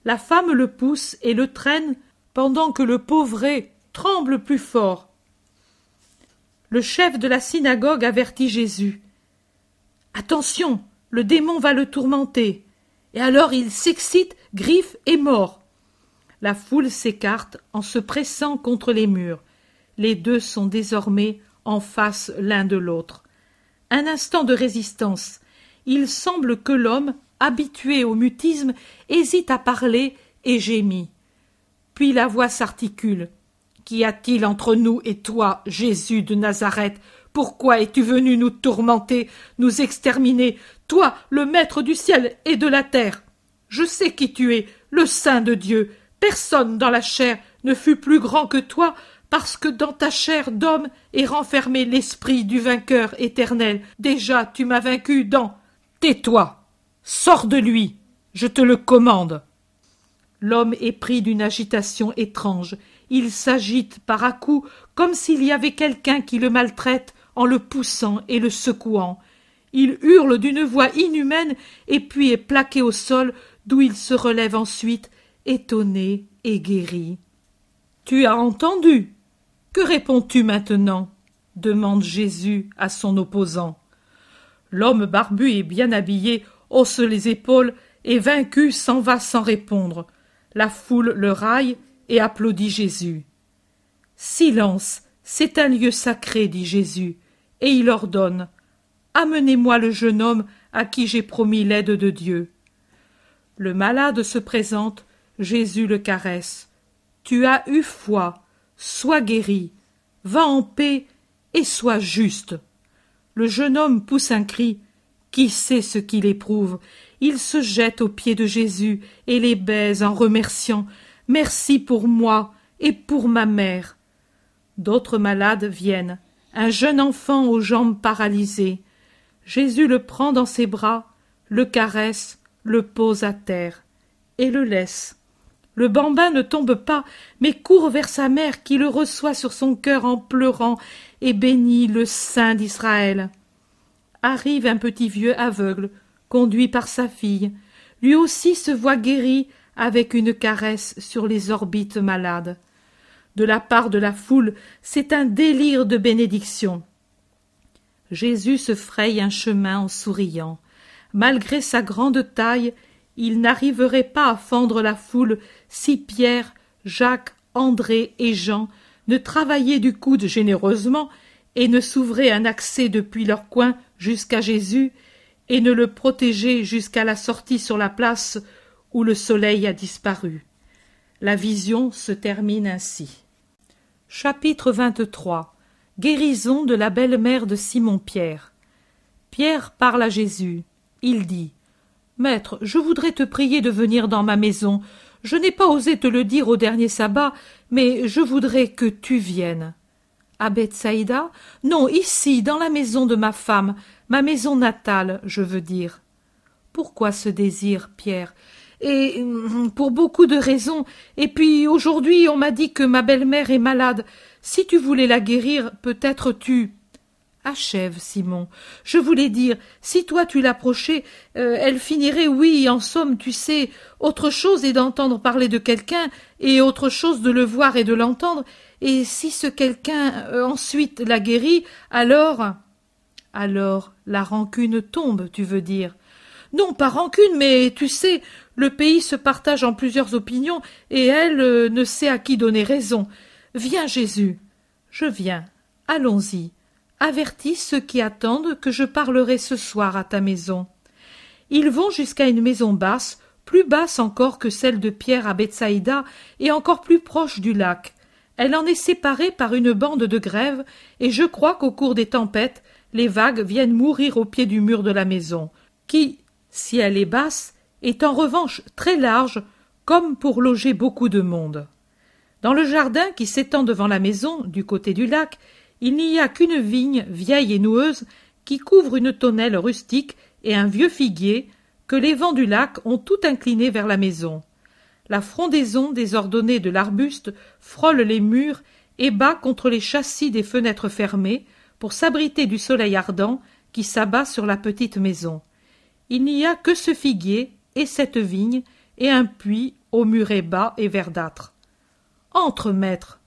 S1: La femme le pousse et le traîne pendant que le pauvret tremble plus fort. Le chef de la synagogue avertit Jésus. Attention, le démon va le tourmenter. Et alors il s'excite, griffe et mord. La foule s'écarte en se pressant contre les murs. Les deux sont désormais en face l'un de l'autre. Un instant de résistance. Il semble que l'homme, habitué au mutisme, hésite à parler et gémit. Puis la voix s'articule. Qu'y a-t-il entre nous et toi, Jésus de Nazareth? Pourquoi es-tu venu nous tourmenter, nous exterminer, toi, le maître du ciel et de la terre? Je sais qui tu es, le Saint de Dieu. Personne dans la chair ne fut plus grand que toi, parce que dans ta chair d'homme est renfermé l'esprit du vainqueur éternel. Déjà tu m'as vaincu dans. Tais-toi. Sors de lui. Je te le commande. L'homme est pris d'une agitation étrange. Il s'agite par à comme s'il y avait quelqu'un qui le maltraite en le poussant et le secouant. Il hurle d'une voix inhumaine et puis est plaqué au sol d'où il se relève ensuite, étonné et guéri. Tu as entendu? Que réponds-tu maintenant? demande Jésus à son opposant. L'homme barbu et bien habillé hausse les épaules et vaincu s'en va sans répondre. La foule le raille et applaudit Jésus. Silence, c'est un lieu sacré, dit Jésus, et il ordonne. Amenez-moi le jeune homme à qui j'ai promis l'aide de Dieu. Le malade se présente, Jésus le caresse. Tu as eu foi, sois guéri, va en paix et sois juste. Le jeune homme pousse un cri. Qui sait ce qu'il éprouve? Il se jette aux pieds de Jésus et les baise en remerciant. Merci pour moi et pour ma mère. D'autres malades viennent. Un jeune enfant aux jambes paralysées. Jésus le prend dans ses bras, le caresse, le pose à terre et le laisse. Le bambin ne tombe pas, mais court vers sa mère qui le reçoit sur son cœur en pleurant et bénit le Saint d'Israël. Arrive un petit vieux aveugle, conduit par sa fille. Lui aussi se voit guéri avec une caresse sur les orbites malades. De la part de la foule, c'est un délire de bénédiction. Jésus se fraye un chemin en souriant. Malgré sa grande taille, il n'arriverait pas à fendre la foule si Pierre, Jacques, André et Jean ne travaillaient du coude généreusement et ne s'ouvraient un accès depuis leur coin jusqu'à Jésus et ne le protégeaient jusqu'à la sortie sur la place où le soleil a disparu. La vision se termine ainsi. Chapitre 23 Guérison de la belle-mère de Simon Pierre. Pierre parle à Jésus. Il dit Maître, je voudrais te prier de venir dans ma maison. Je n'ai pas osé te le dire au dernier sabbat, mais je voudrais que tu viennes. À Bethsaïda Non, ici, dans la maison de ma femme, ma maison natale, je veux dire. Pourquoi ce désir, Pierre? Et hum, pour beaucoup de raisons. Et puis aujourd'hui on m'a dit que ma belle-mère est malade. Si tu voulais la guérir, peut-être tu. Achève, Simon. Je voulais dire, si toi tu l'approchais, euh, elle finirait, oui, en somme, tu sais, autre chose est d'entendre parler de quelqu'un, et autre chose de le voir et de l'entendre, et si ce quelqu'un euh, ensuite la guérit, alors. Alors la rancune tombe, tu veux dire. Non, pas rancune, mais tu sais, le pays se partage en plusieurs opinions, et elle euh, ne sait à qui donner raison. Viens, Jésus. Je viens. Allons-y. Avertis ceux qui attendent que je parlerai ce soir à ta maison. Ils vont jusqu'à une maison basse, plus basse encore que celle de Pierre à Bethsaïda, et encore plus proche du lac. Elle en est séparée par une bande de grève, et je crois qu'au cours des tempêtes, les vagues viennent mourir au pied du mur de la maison, qui, si elle est basse, est en revanche très large, comme pour loger beaucoup de monde. Dans le jardin qui s'étend devant la maison, du côté du lac, il n'y a qu'une vigne vieille et noueuse qui couvre une tonnelle rustique et un vieux figuier que les vents du lac ont tout incliné vers la maison. La frondaison désordonnée de l'arbuste frôle les murs et bat contre les châssis des fenêtres fermées pour s'abriter du soleil ardent qui s'abat sur la petite maison. Il n'y a que ce figuier et cette vigne et un puits au muret bas et verdâtre. Entre, maître.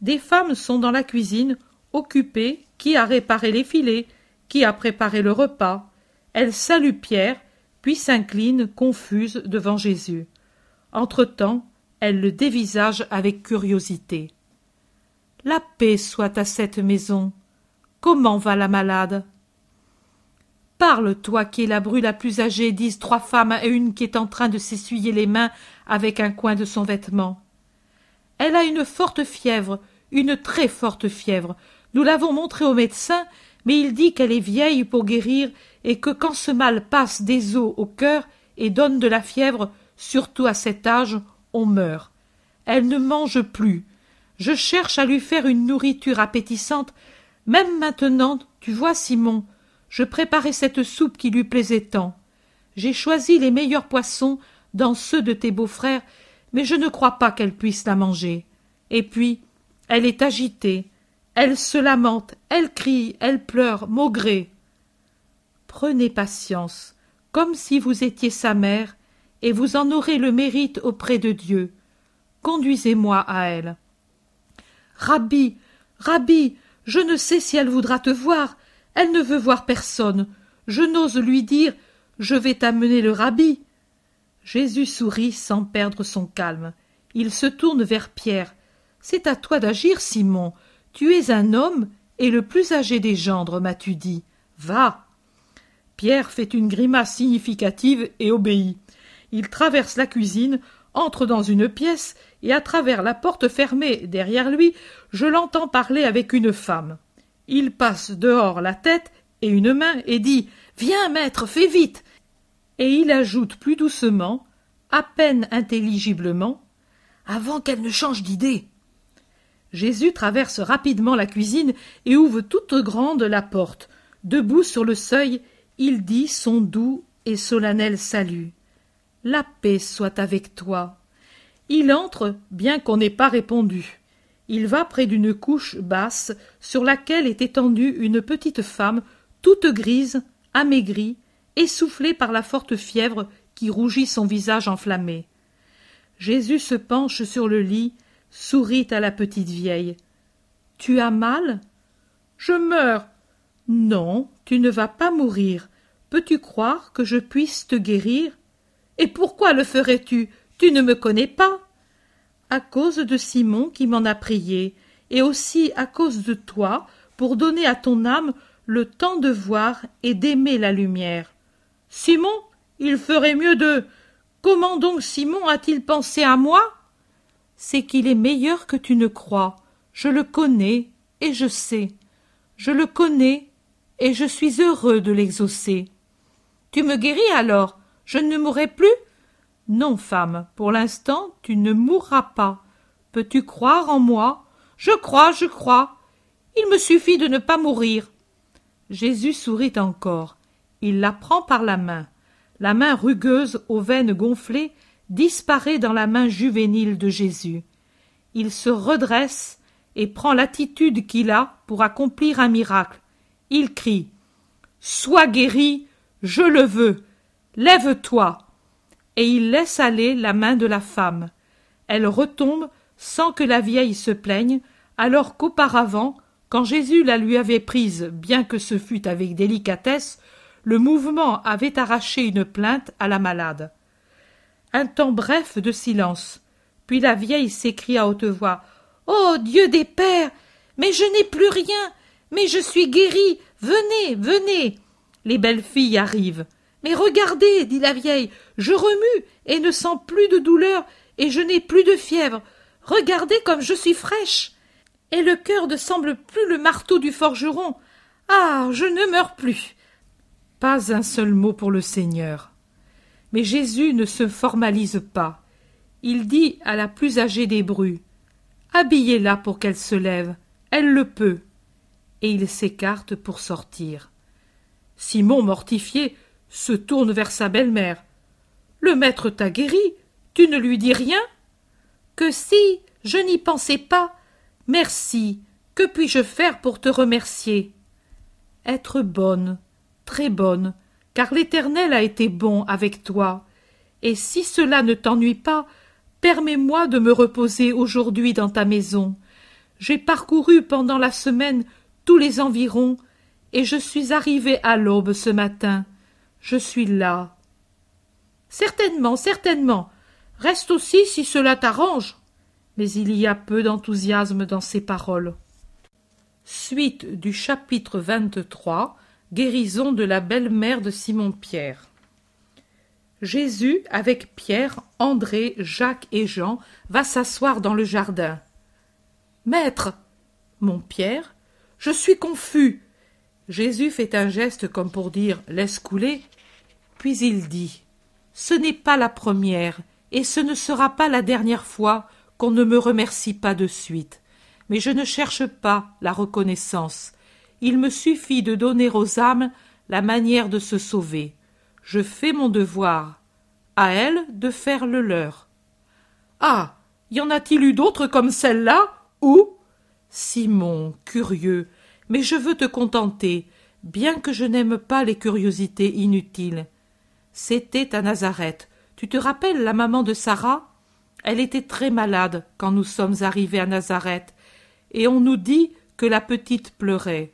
S1: Des femmes sont dans la cuisine, occupées, qui a réparé les filets, qui a préparé le repas. Elle salue Pierre, puis s'incline, confuse, devant Jésus. Entre-temps, elle le dévisage avec curiosité. La paix soit à cette maison. Comment va la malade? Parle, toi qui es la bru la plus âgée, disent trois femmes à une qui est en train de s'essuyer les mains avec un coin de son vêtement. Elle a une forte fièvre, une très forte fièvre. Nous l'avons montrée au médecin, mais il dit qu'elle est vieille pour guérir et que quand ce mal passe des os au cœur et donne de la fièvre, surtout à cet âge, on meurt. Elle ne mange plus. Je cherche à lui faire une nourriture appétissante. Même maintenant, tu vois, Simon, je préparais cette soupe qui lui plaisait tant. J'ai choisi les meilleurs poissons dans ceux de tes beaux-frères, mais je ne crois pas qu'elle puisse la manger. Et puis, elle est agitée, elle se lamente, elle crie, elle pleure, maugrée. Prenez patience, comme si vous étiez sa mère, et vous en aurez le mérite auprès de Dieu. Conduisez-moi à elle. Rabbi, Rabbi, je ne sais si elle voudra te voir, elle ne veut voir personne. Je n'ose lui dire Je vais t'amener le rabbi. Jésus sourit sans perdre son calme. Il se tourne vers Pierre. C'est à toi d'agir, Simon. Tu es un homme et le plus âgé des gendres, m'as-tu dit. Va. Pierre fait une grimace significative et obéit. Il traverse la cuisine, entre dans une pièce, et à travers la porte fermée derrière lui, je l'entends parler avec une femme. Il passe dehors la tête et une main et dit Viens, maître, fais vite. Et il ajoute plus doucement, à peine intelligiblement Avant qu'elle ne change d'idée. Jésus traverse rapidement la cuisine et ouvre toute grande la porte. Debout sur le seuil, il dit son doux et solennel salut. La paix soit avec toi. Il entre, bien qu'on n'ait pas répondu il va près d'une couche basse sur laquelle est étendue une petite femme toute grise, amaigrie, essoufflée par la forte fièvre qui rougit son visage enflammé. Jésus se penche sur le lit, sourit à la petite vieille. Tu as mal Je meurs. Non, tu ne vas pas mourir. Peux-tu croire que je puisse te guérir Et pourquoi le ferais-tu? Tu ne me connais pas à cause de Simon qui m'en a prié, et aussi à cause de toi, pour donner à ton âme le temps de voir et d'aimer la lumière. Simon, il ferait mieux de. Comment donc Simon a-t-il pensé à moi? C'est qu'il est meilleur que tu ne crois. Je le connais et je sais. Je le connais et je suis heureux de l'exaucer. Tu me guéris alors? Je ne mourrai plus? Non, femme, pour l'instant tu ne mourras pas. Peux-tu croire en moi? Je crois, je crois. Il me suffit de ne pas mourir. Jésus sourit encore. Il la prend par la main. La main rugueuse aux veines gonflées disparaît dans la main juvénile de Jésus. Il se redresse et prend l'attitude qu'il a pour accomplir un miracle. Il crie. Sois guéri, je le veux. Lève-toi et il laisse aller la main de la femme. Elle retombe sans que la vieille se plaigne, alors qu'auparavant, quand Jésus la lui avait prise, bien que ce fût avec délicatesse, le mouvement avait arraché une plainte à la malade. Un temps bref de silence, puis la vieille s'écria à haute voix. Oh. Dieu des pères. Mais je n'ai plus rien. Mais je suis guérie. Venez, venez. Les belles filles arrivent. Mais regardez, dit la vieille, je remue et ne sens plus de douleur, et je n'ai plus de fièvre. Regardez comme je suis fraîche. Et le cœur ne semble plus le marteau du forgeron. Ah. Je ne meurs plus. Pas un seul mot pour le Seigneur. Mais Jésus ne se formalise pas. Il dit à la plus âgée des brues. Habillez la pour qu'elle se lève. Elle le peut. Et il s'écarte pour sortir. Simon, mortifié, se tourne vers sa belle-mère. Le maître t'a guéri. Tu ne lui dis rien? Que si, je n'y pensais pas. Merci. Que puis-je faire pour te remercier? Être bonne, très bonne, car l'Éternel a été bon avec toi. Et si cela ne t'ennuie pas, permets-moi de me reposer aujourd'hui dans ta maison. J'ai parcouru pendant la semaine tous les environs, et je suis arrivé à l'aube ce matin. Je suis là. Certainement, certainement. Reste aussi si cela t'arrange. Mais il y a peu d'enthousiasme dans ces paroles. Suite du chapitre 23 Guérison de la belle-mère de Simon-Pierre. Jésus, avec Pierre, André, Jacques et Jean, va s'asseoir dans le jardin. Maître, mon Pierre, je suis confus. Jésus fait un geste comme pour dire Laisse couler. Puis il dit Ce n'est pas la première, et ce ne sera pas la dernière fois qu'on ne me remercie pas de suite. Mais je ne cherche pas la reconnaissance. Il me suffit de donner aux âmes la manière de se sauver. Je fais mon devoir. À elles de faire le leur. Ah. Y en a-t-il eu d'autres comme celle-là? Où? Simon, curieux, mais je veux te contenter, bien que je n'aime pas les curiosités inutiles. C'était à Nazareth. Tu te rappelles la maman de Sarah? Elle était très malade quand nous sommes arrivés à Nazareth, et on nous dit que la petite pleurait.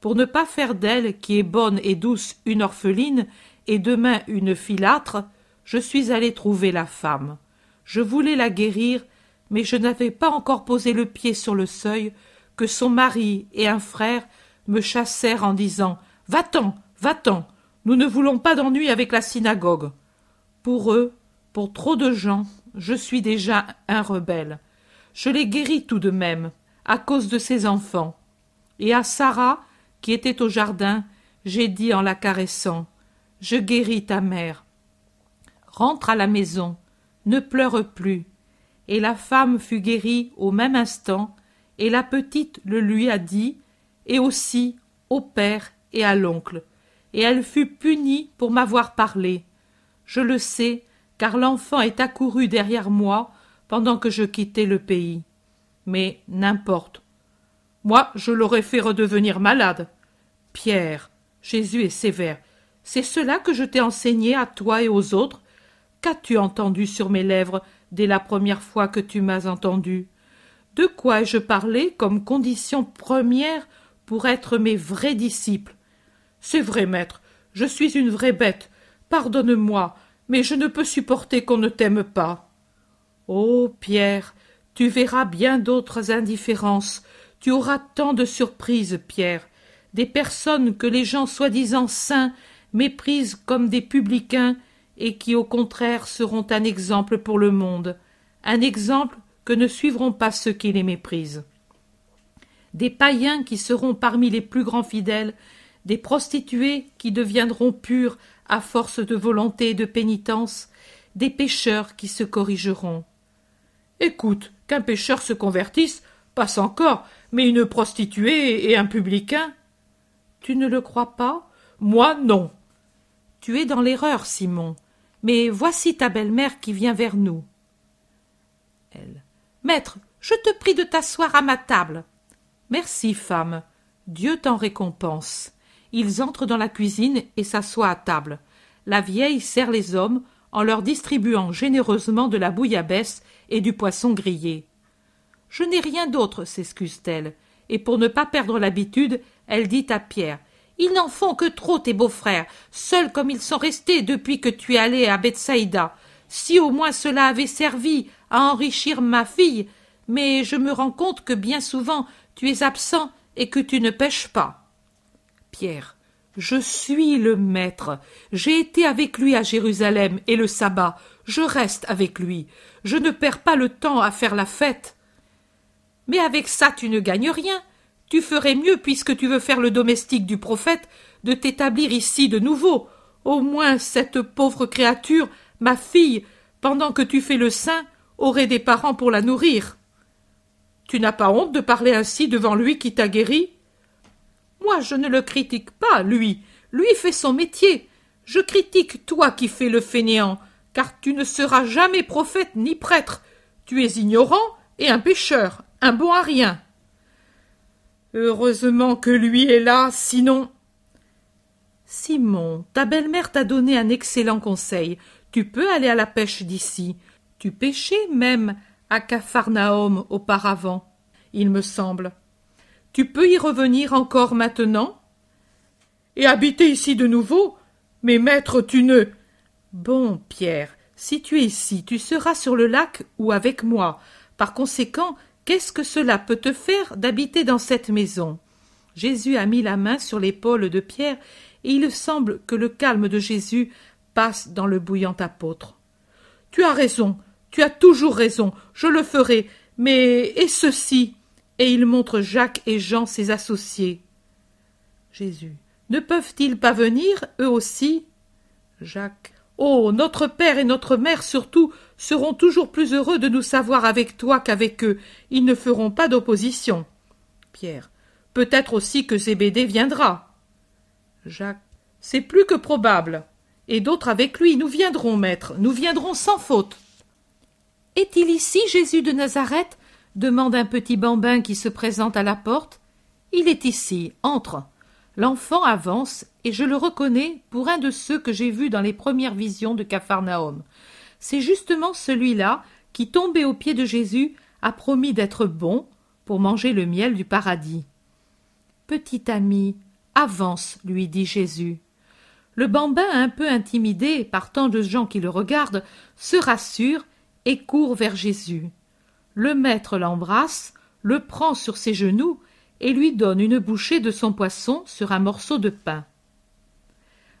S1: Pour ne pas faire d'elle, qui est bonne et douce, une orpheline, et demain une filâtre, je suis allé trouver la femme. Je voulais la guérir, mais je n'avais pas encore posé le pied sur le seuil que son mari et un frère me chassèrent en disant Va-t'en, va-t'en, nous ne voulons pas d'ennui avec la synagogue. Pour eux, pour trop de gens, je suis déjà un rebelle. Je les guéris tout de même, à cause de ses enfants. Et à Sarah, qui était au jardin, j'ai dit en la caressant Je guéris ta mère. Rentre à la maison, ne pleure plus. Et la femme fut guérie au même instant, et la petite le lui a dit, et aussi au père et à l'oncle, et elle fut punie pour m'avoir parlé. Je le sais, car l'enfant est accouru derrière moi pendant que je quittais le pays. Mais n'importe. Moi, je l'aurais fait redevenir malade. Pierre, Jésus est sévère. C'est cela que je t'ai enseigné à toi et aux autres. Qu'as-tu entendu sur mes lèvres dès la première fois que tu m'as entendu? De quoi ai-je parlé comme condition première pour être mes vrais disciples C'est vrai, maître, je suis une vraie bête. Pardonne-moi, mais je ne peux supporter qu'on ne t'aime pas. Oh, Pierre, tu verras bien d'autres indifférences. Tu auras tant de surprises, Pierre des personnes que les gens soi-disant saints méprisent comme des publicains et qui au contraire seront un exemple pour le monde, un exemple que ne suivront pas ceux qui les méprisent. Des païens qui seront parmi les plus grands fidèles, des prostituées qui deviendront pures à force de volonté et de pénitence, des pécheurs qui se corrigeront. Écoute, qu'un pécheur se convertisse, passe encore, mais une prostituée et un publicain, tu ne le crois pas? Moi non. Tu es dans l'erreur, Simon. Mais voici ta belle-mère qui vient vers nous. Elle. Maître, je te prie de t'asseoir à ma table. Merci, femme. Dieu t'en récompense. Ils entrent dans la cuisine et s'assoient à table. La vieille sert les hommes en leur distribuant généreusement de la bouillabaisse et du poisson grillé. Je n'ai rien d'autre, s'excuse-t-elle, et pour ne pas perdre l'habitude, elle dit à Pierre Ils n'en font que trop, tes beaux-frères, seuls comme ils sont restés depuis que tu es allé à Bethsaïda. Si au moins cela avait servi à enrichir ma fille, mais je me rends compte que bien souvent tu es absent et que tu ne pêches pas. Pierre. Je suis le maître. J'ai été avec lui à Jérusalem et le sabbat. Je reste avec lui. Je ne perds pas le temps à faire la fête. Mais avec ça tu ne gagnes rien. Tu ferais mieux, puisque tu veux faire le domestique du prophète, de t'établir ici de nouveau. Au moins cette pauvre créature, ma fille, pendant que tu fais le saint, aurait des parents pour la nourrir. Tu n'as pas honte de parler ainsi devant lui qui t'a guéri? Moi, je ne le critique pas, lui. Lui fait son métier. Je critique toi qui fais le fainéant, car tu ne seras jamais prophète ni prêtre. Tu es ignorant et un pécheur, un bon à rien. Heureusement que lui est là, sinon. Simon, ta belle-mère t'a donné un excellent conseil. Tu peux aller à la pêche d'ici. Tu même à Capharnaüm auparavant, il me semble. Tu peux y revenir encore maintenant Et habiter ici de nouveau Mais maître, tu ne. Bon, Pierre, si tu es ici, tu seras sur le lac ou avec moi. Par conséquent, qu'est-ce que cela peut te faire d'habiter dans cette maison? Jésus a mis la main sur l'épaule de Pierre, et il semble que le calme de Jésus passe dans le bouillant apôtre. Tu as raison, tu as toujours raison, je le ferai, mais et ceci? Et il montre Jacques et Jean, ses associés. Jésus. Ne peuvent-ils pas venir, eux aussi? Jacques. Oh. Notre père et notre mère surtout seront toujours plus heureux de nous savoir avec toi qu'avec eux. Ils ne feront pas d'opposition. Pierre. Peut-être aussi que Zébédée viendra. Jacques. C'est plus que probable. Et d'autres avec lui. Nous viendrons, maître. Nous viendrons sans faute. Est-il ici Jésus de Nazareth? demande un petit bambin qui se présente à la porte. Il est ici. Entre. L'enfant avance, et je le reconnais pour un de ceux que j'ai vus dans les premières visions de Capharnaüm. C'est justement celui-là qui, tombé aux pieds de Jésus, a promis d'être bon pour manger le miel du paradis. Petit ami, avance, lui dit Jésus. Le bambin, un peu intimidé par tant de gens qui le regardent, se rassure et court vers Jésus. Le maître l'embrasse, le prend sur ses genoux et lui donne une bouchée de son poisson sur un morceau de pain.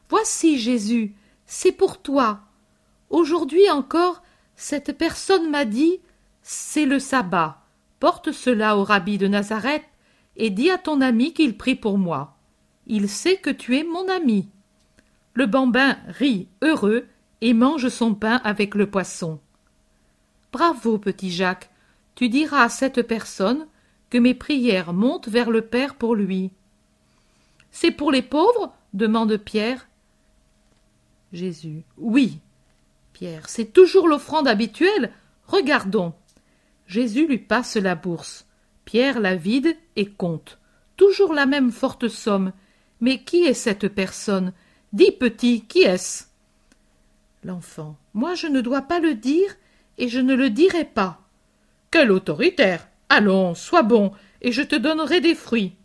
S1: Voici, Jésus, c'est pour toi. Aujourd'hui encore, cette personne m'a dit C'est le sabbat. Porte cela au rabbi de Nazareth et dis à ton ami qu'il prie pour moi. Il sait que tu es mon ami. Le bambin rit heureux et mange son pain avec le poisson. Bravo, petit Jacques. Tu diras à cette personne que mes prières montent vers le Père pour lui. C'est pour les pauvres demande Pierre. Jésus. Oui. Pierre. C'est toujours l'offrande habituelle. Regardons. Jésus lui passe la bourse. Pierre la vide et compte. Toujours la même forte somme. Mais qui est cette personne? Dis petit, qui est-ce? L'enfant. Moi je ne dois pas le dire, et je ne le dirai pas. Quel autoritaire Allons, sois bon, et je te donnerai des fruits.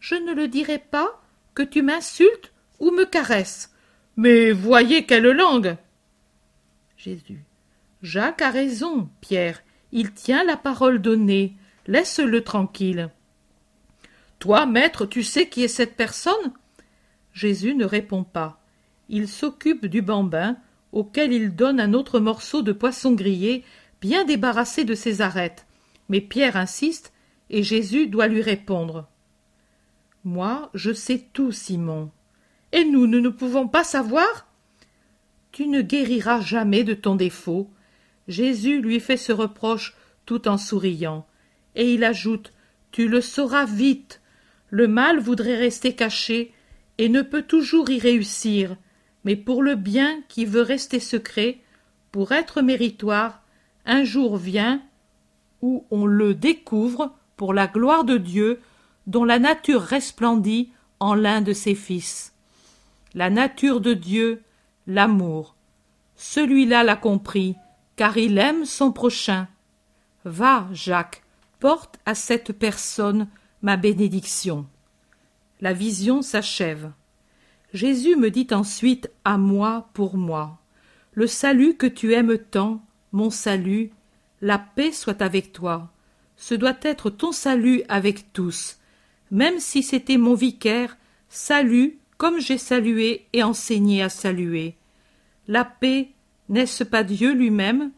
S1: Je ne le dirai pas que tu m'insultes ou me caresses. Mais voyez quelle langue. Jésus. Jacques a raison, Pierre. Il tient la parole donnée. Laisse-le tranquille. Toi, maître, tu sais qui est cette personne? Jésus ne répond pas. Il s'occupe du bambin, auquel il donne un autre morceau de poisson grillé, bien débarrassé de ses arêtes. Mais Pierre insiste, et Jésus doit lui répondre. Moi, je sais tout, Simon. Et nous, nous ne pouvons pas savoir? Tu ne guériras jamais de ton défaut. Jésus lui fait ce reproche tout en souriant. Et il ajoute Tu le sauras vite. Le mal voudrait rester caché et ne peut toujours y réussir, mais pour le bien qui veut rester secret, pour être méritoire, un jour vient où on le découvre pour la gloire de Dieu, dont la nature resplendit en l'un de ses fils. La nature de Dieu, l'amour. Celui-là l'a compris, car il aime son prochain. Va, Jacques, porte à cette personne ma bénédiction. La vision s'achève. Jésus me dit ensuite à moi pour moi. Le salut que tu aimes tant, mon salut, la paix soit avec toi. Ce doit être ton salut avec tous. Même si c'était mon vicaire, salue comme j'ai salué et enseigné à saluer. La paix, n'est-ce pas Dieu lui-même?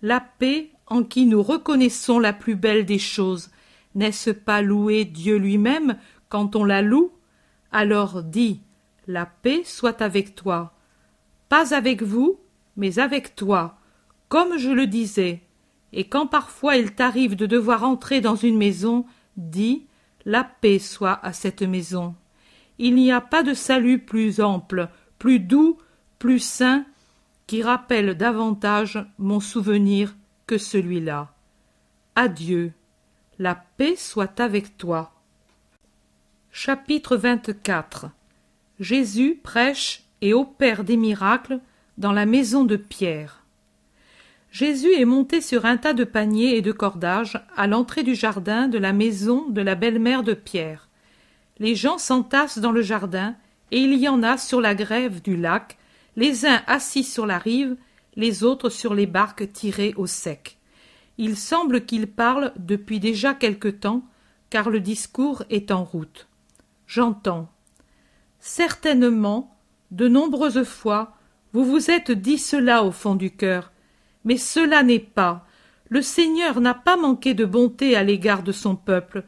S1: La paix en qui nous reconnaissons la plus belle des choses, n'est-ce pas louer Dieu lui-même quand on la loue? Alors dis, la paix soit avec toi. Pas avec vous, mais avec toi, comme je le disais, et quand parfois il t'arrive de devoir entrer dans une maison, dis La paix soit à cette maison. Il n'y a pas de salut plus ample, plus doux, plus sain, qui rappelle davantage mon souvenir que celui-là. Adieu. La paix soit avec toi. Chapitre 24 Jésus prêche et opère des miracles dans la maison de Pierre. Jésus est monté sur un tas de paniers et de cordages à l'entrée du jardin de la maison de la belle-mère de Pierre. Les gens s'entassent dans le jardin et il y en a sur la grève du lac, les uns assis sur la rive, les autres sur les barques tirées au sec. Il semble qu'ils parlent depuis déjà quelque temps, car le discours est en route. J'entends. Certainement, de nombreuses fois, vous vous êtes dit cela au fond du cœur, mais cela n'est pas. Le Seigneur n'a pas manqué de bonté à l'égard de son peuple,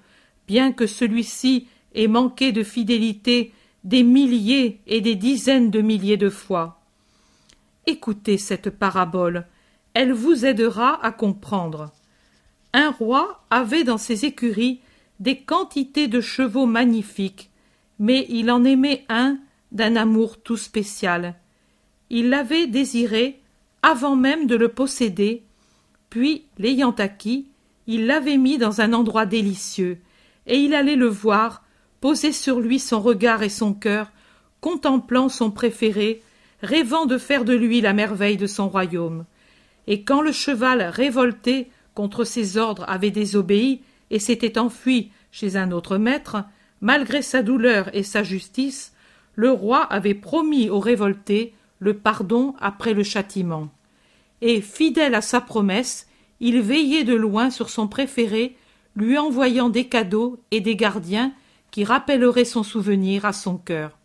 S1: bien que celui-ci ait manqué de fidélité des milliers et des dizaines de milliers de fois. Écoutez cette parabole, elle vous aidera à comprendre. Un roi avait dans ses écuries des quantités de chevaux magnifiques, mais il en aimait un d'un amour tout spécial. Il l'avait désiré avant même de le posséder, puis, l'ayant acquis, il l'avait mis dans un endroit délicieux, et il allait le voir, poser sur lui son regard et son cœur, contemplant son préféré, rêvant de faire de lui la merveille de son royaume. Et quand le cheval révolté contre ses ordres avait désobéi et s'était enfui chez un autre maître, malgré sa douleur et sa justice, le roi avait promis au révolté le pardon après le châtiment. Et, fidèle à sa promesse, il veillait de loin sur son préféré, lui envoyant des cadeaux et des gardiens qui rappelleraient son souvenir à son cœur.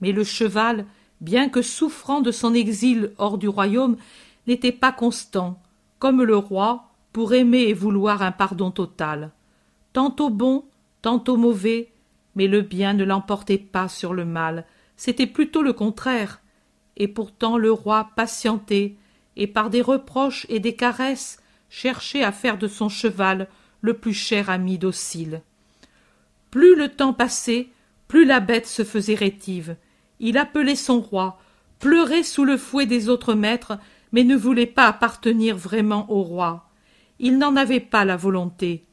S1: Mais le cheval, bien que souffrant de son exil hors du royaume, n'était pas constant, comme le roi, pour aimer et vouloir un pardon total. Tantôt bon, tantôt mauvais, mais le bien ne l'emportait pas sur le mal, c'était plutôt le contraire. Et pourtant le roi patientait, et par des reproches et des caresses cherchait à faire de son cheval le plus cher ami docile. Plus le temps passait, plus la bête se faisait rétive. Il appelait son roi, pleurait sous le fouet des autres maîtres, mais ne voulait pas appartenir vraiment au roi. Il n'en avait pas la volonté.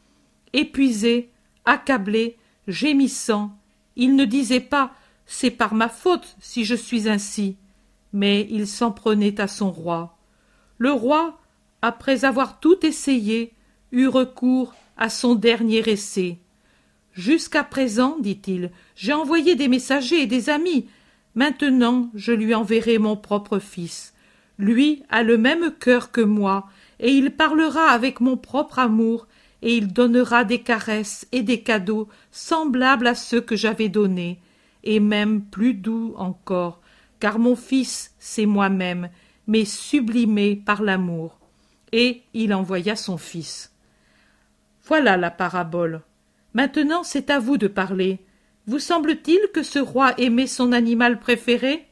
S1: Épuisé, accablé, gémissant, il ne disait pas C'est par ma faute si je suis ainsi, mais il s'en prenait à son roi. Le roi, après avoir tout essayé, eut recours à son dernier essai. Jusqu'à présent, dit-il, j'ai envoyé des messagers et des amis. Maintenant, je lui enverrai mon propre fils. Lui a le même cœur que moi, et il parlera avec mon propre amour, et il donnera des caresses et des cadeaux semblables à ceux que j'avais donnés, et même plus doux encore, car mon fils, c'est moi-même, mais sublimé par l'amour. Et il envoya son fils. Voilà la parabole. Maintenant c'est à vous de parler. Vous semble-t-il que ce roi aimait son animal préféré?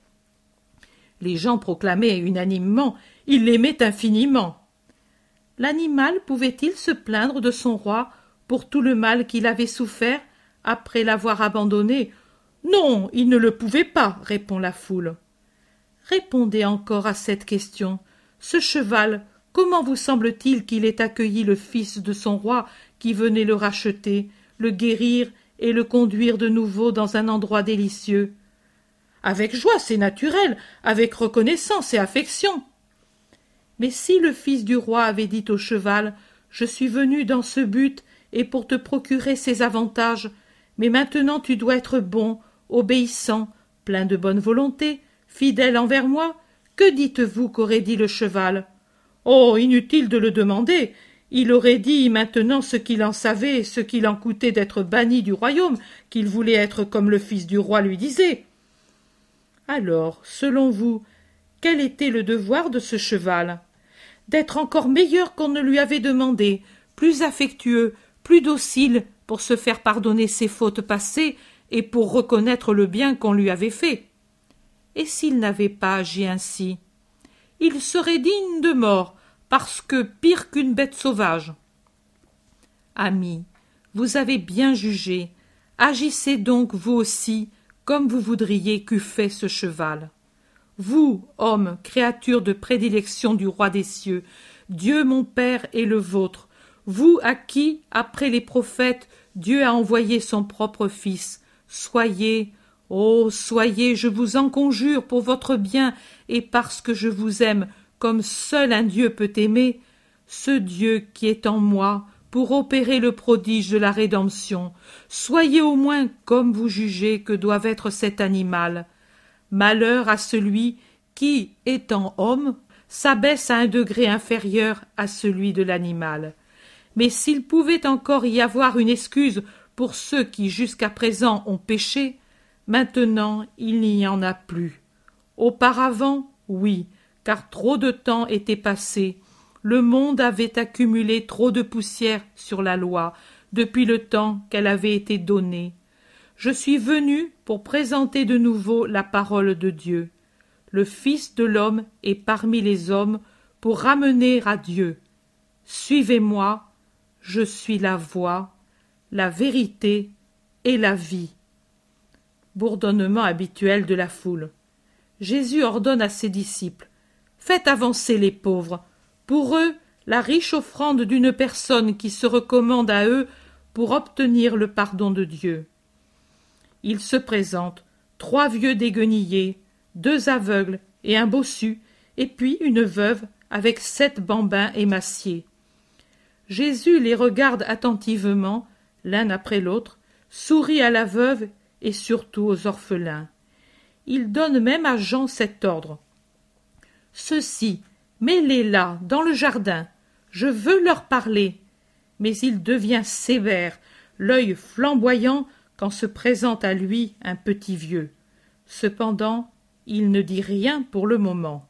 S1: Les gens proclamaient unanimement il l'aimait infiniment. L'animal pouvait-il se plaindre de son roi pour tout le mal qu'il avait souffert après l'avoir abandonné? Non, il ne le pouvait pas, répond la foule. Répondez encore à cette question. Ce cheval, comment vous semble-t-il qu'il ait accueilli le fils de son roi qui venait le racheter, le guérir et le conduire de nouveau dans un endroit délicieux? Avec joie, c'est naturel, avec reconnaissance et affection. Mais si le fils du roi avait dit au cheval Je suis venu dans ce but et pour te procurer ces avantages, mais maintenant tu dois être bon, obéissant, plein de bonne volonté, fidèle envers moi, que dites-vous qu'aurait dit le cheval? Oh. Inutile de le demander. Il aurait dit maintenant ce qu'il en savait, ce qu'il en coûtait d'être banni du royaume, qu'il voulait être comme le fils du roi lui disait. Alors, selon vous, quel était le devoir de ce cheval? D'être encore meilleur qu'on ne lui avait demandé, plus affectueux, plus docile pour se faire pardonner ses fautes passées et pour reconnaître le bien qu'on lui avait fait. Et s'il n'avait pas agi ainsi Il serait digne de mort, parce que pire qu'une bête sauvage. Ami, vous avez bien jugé. Agissez donc vous aussi comme vous voudriez qu'eût fait ce cheval. Vous, homme, créature de prédilection du roi des cieux, Dieu mon Père et le vôtre, vous à qui, après les prophètes, Dieu a envoyé son propre Fils, soyez, Oh. Soyez, je vous en conjure, pour votre bien, et parce que je vous aime, comme seul un Dieu peut aimer, ce Dieu qui est en moi, pour opérer le prodige de la rédemption. Soyez au moins comme vous jugez que doit être cet animal. Malheur à celui qui, étant homme, s'abaisse à un degré inférieur à celui de l'animal. Mais s'il pouvait encore y avoir une excuse pour ceux qui jusqu'à présent ont péché, maintenant il n'y en a plus. Auparavant, oui, car trop de temps était passé, le monde avait accumulé trop de poussière sur la loi depuis le temps qu'elle avait été donnée. Je suis venu pour présenter de nouveau la parole de Dieu. Le Fils de l'homme est parmi les hommes pour ramener à Dieu. Suivez-moi, je suis la voie, la vérité et la vie. Bourdonnement habituel de la foule. Jésus ordonne à ses disciples Faites avancer les pauvres, pour eux, la riche offrande d'une personne qui se recommande à eux pour obtenir le pardon de Dieu. Il se présente trois vieux déguenillés, deux aveugles et un bossu, et puis une veuve avec sept bambins émaciés. Jésus les regarde attentivement, l'un après l'autre, sourit à la veuve et surtout aux orphelins. Il donne même à Jean cet ordre. Ceux-ci, mets-les là, dans le jardin. Je veux leur parler. Mais il devient sévère, l'œil flamboyant quand se présente à lui un petit vieux. Cependant, il ne dit rien pour le moment.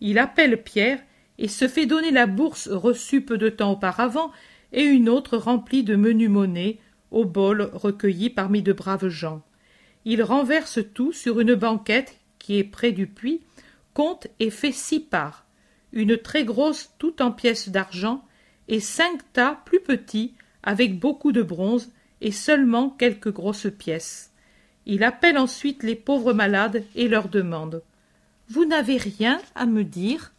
S1: Il appelle Pierre et se fait donner la bourse reçue peu de temps auparavant et une autre remplie de menus monnaies au bol recueilli parmi de braves gens. Il renverse tout sur une banquette qui est près du puits, compte et fait six parts une très grosse toute en pièces d'argent, et cinq tas plus petits, avec beaucoup de bronze, et seulement quelques grosses pièces. Il appelle ensuite les pauvres malades et leur demande. Vous n'avez rien à me dire?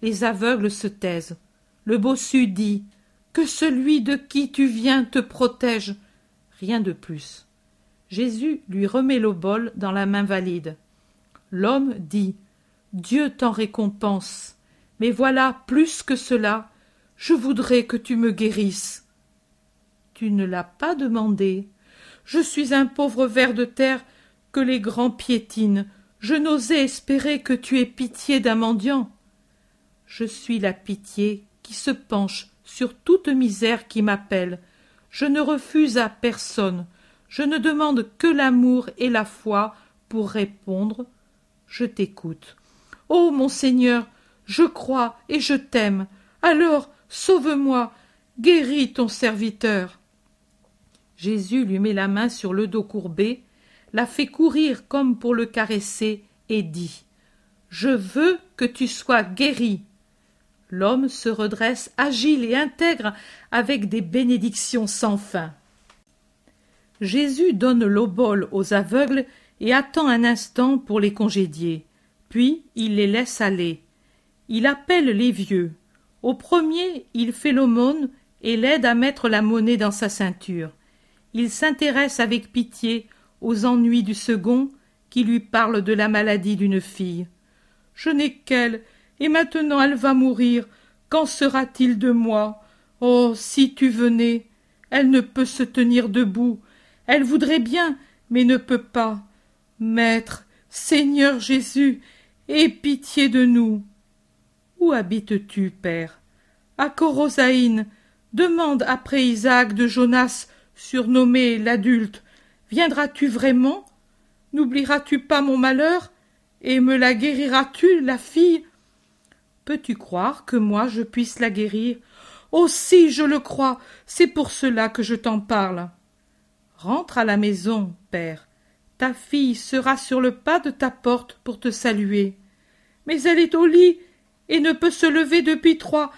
S1: Les aveugles se taisent. Le bossu dit. Que celui de qui tu viens te protège. Rien de plus. Jésus lui remet le bol dans la main valide. L'homme dit. Dieu t'en récompense. Mais voilà, plus que cela, je voudrais que tu me guérisses. Ne l'as pas demandé. Je suis un pauvre ver de terre que les grands piétinent. Je n'osais espérer que tu aies pitié d'un mendiant. Je suis la pitié qui se penche sur toute misère qui m'appelle. Je ne refuse à personne. Je ne demande que l'amour et la foi pour répondre. Je t'écoute. Ô mon Seigneur, je crois et je t'aime. Alors sauve-moi, guéris ton serviteur. Jésus lui met la main sur le dos courbé, la fait courir comme pour le caresser, et dit. Je veux que tu sois guéri. L'homme se redresse agile et intègre avec des bénédictions sans fin. Jésus donne l'obole aux aveugles et attend un instant pour les congédier. Puis il les laisse aller. Il appelle les vieux. Au premier, il fait l'aumône et l'aide à mettre la monnaie dans sa ceinture. Il s'intéresse avec pitié aux ennuis du second qui lui parle de la maladie d'une fille. Je n'ai qu'elle, et maintenant elle va mourir. Qu'en sera-t-il de moi? Oh, si tu venais. Elle ne peut se tenir debout. Elle voudrait bien, mais ne peut pas. Maître, Seigneur Jésus, aie pitié de nous. Où habites-tu, père? À Corosaïne. Demande après Isaac de Jonas, surnommé l'adulte. Viendras-tu vraiment? N'oublieras-tu pas mon malheur? Et me la guériras-tu, la fille? Peux-tu croire que moi je puisse la guérir? Oh si, je le crois, c'est pour cela que je t'en parle. Rentre à la maison, père. Ta fille sera sur le pas de ta porte pour te saluer. Mais elle est au lit, et ne peut se lever depuis trois.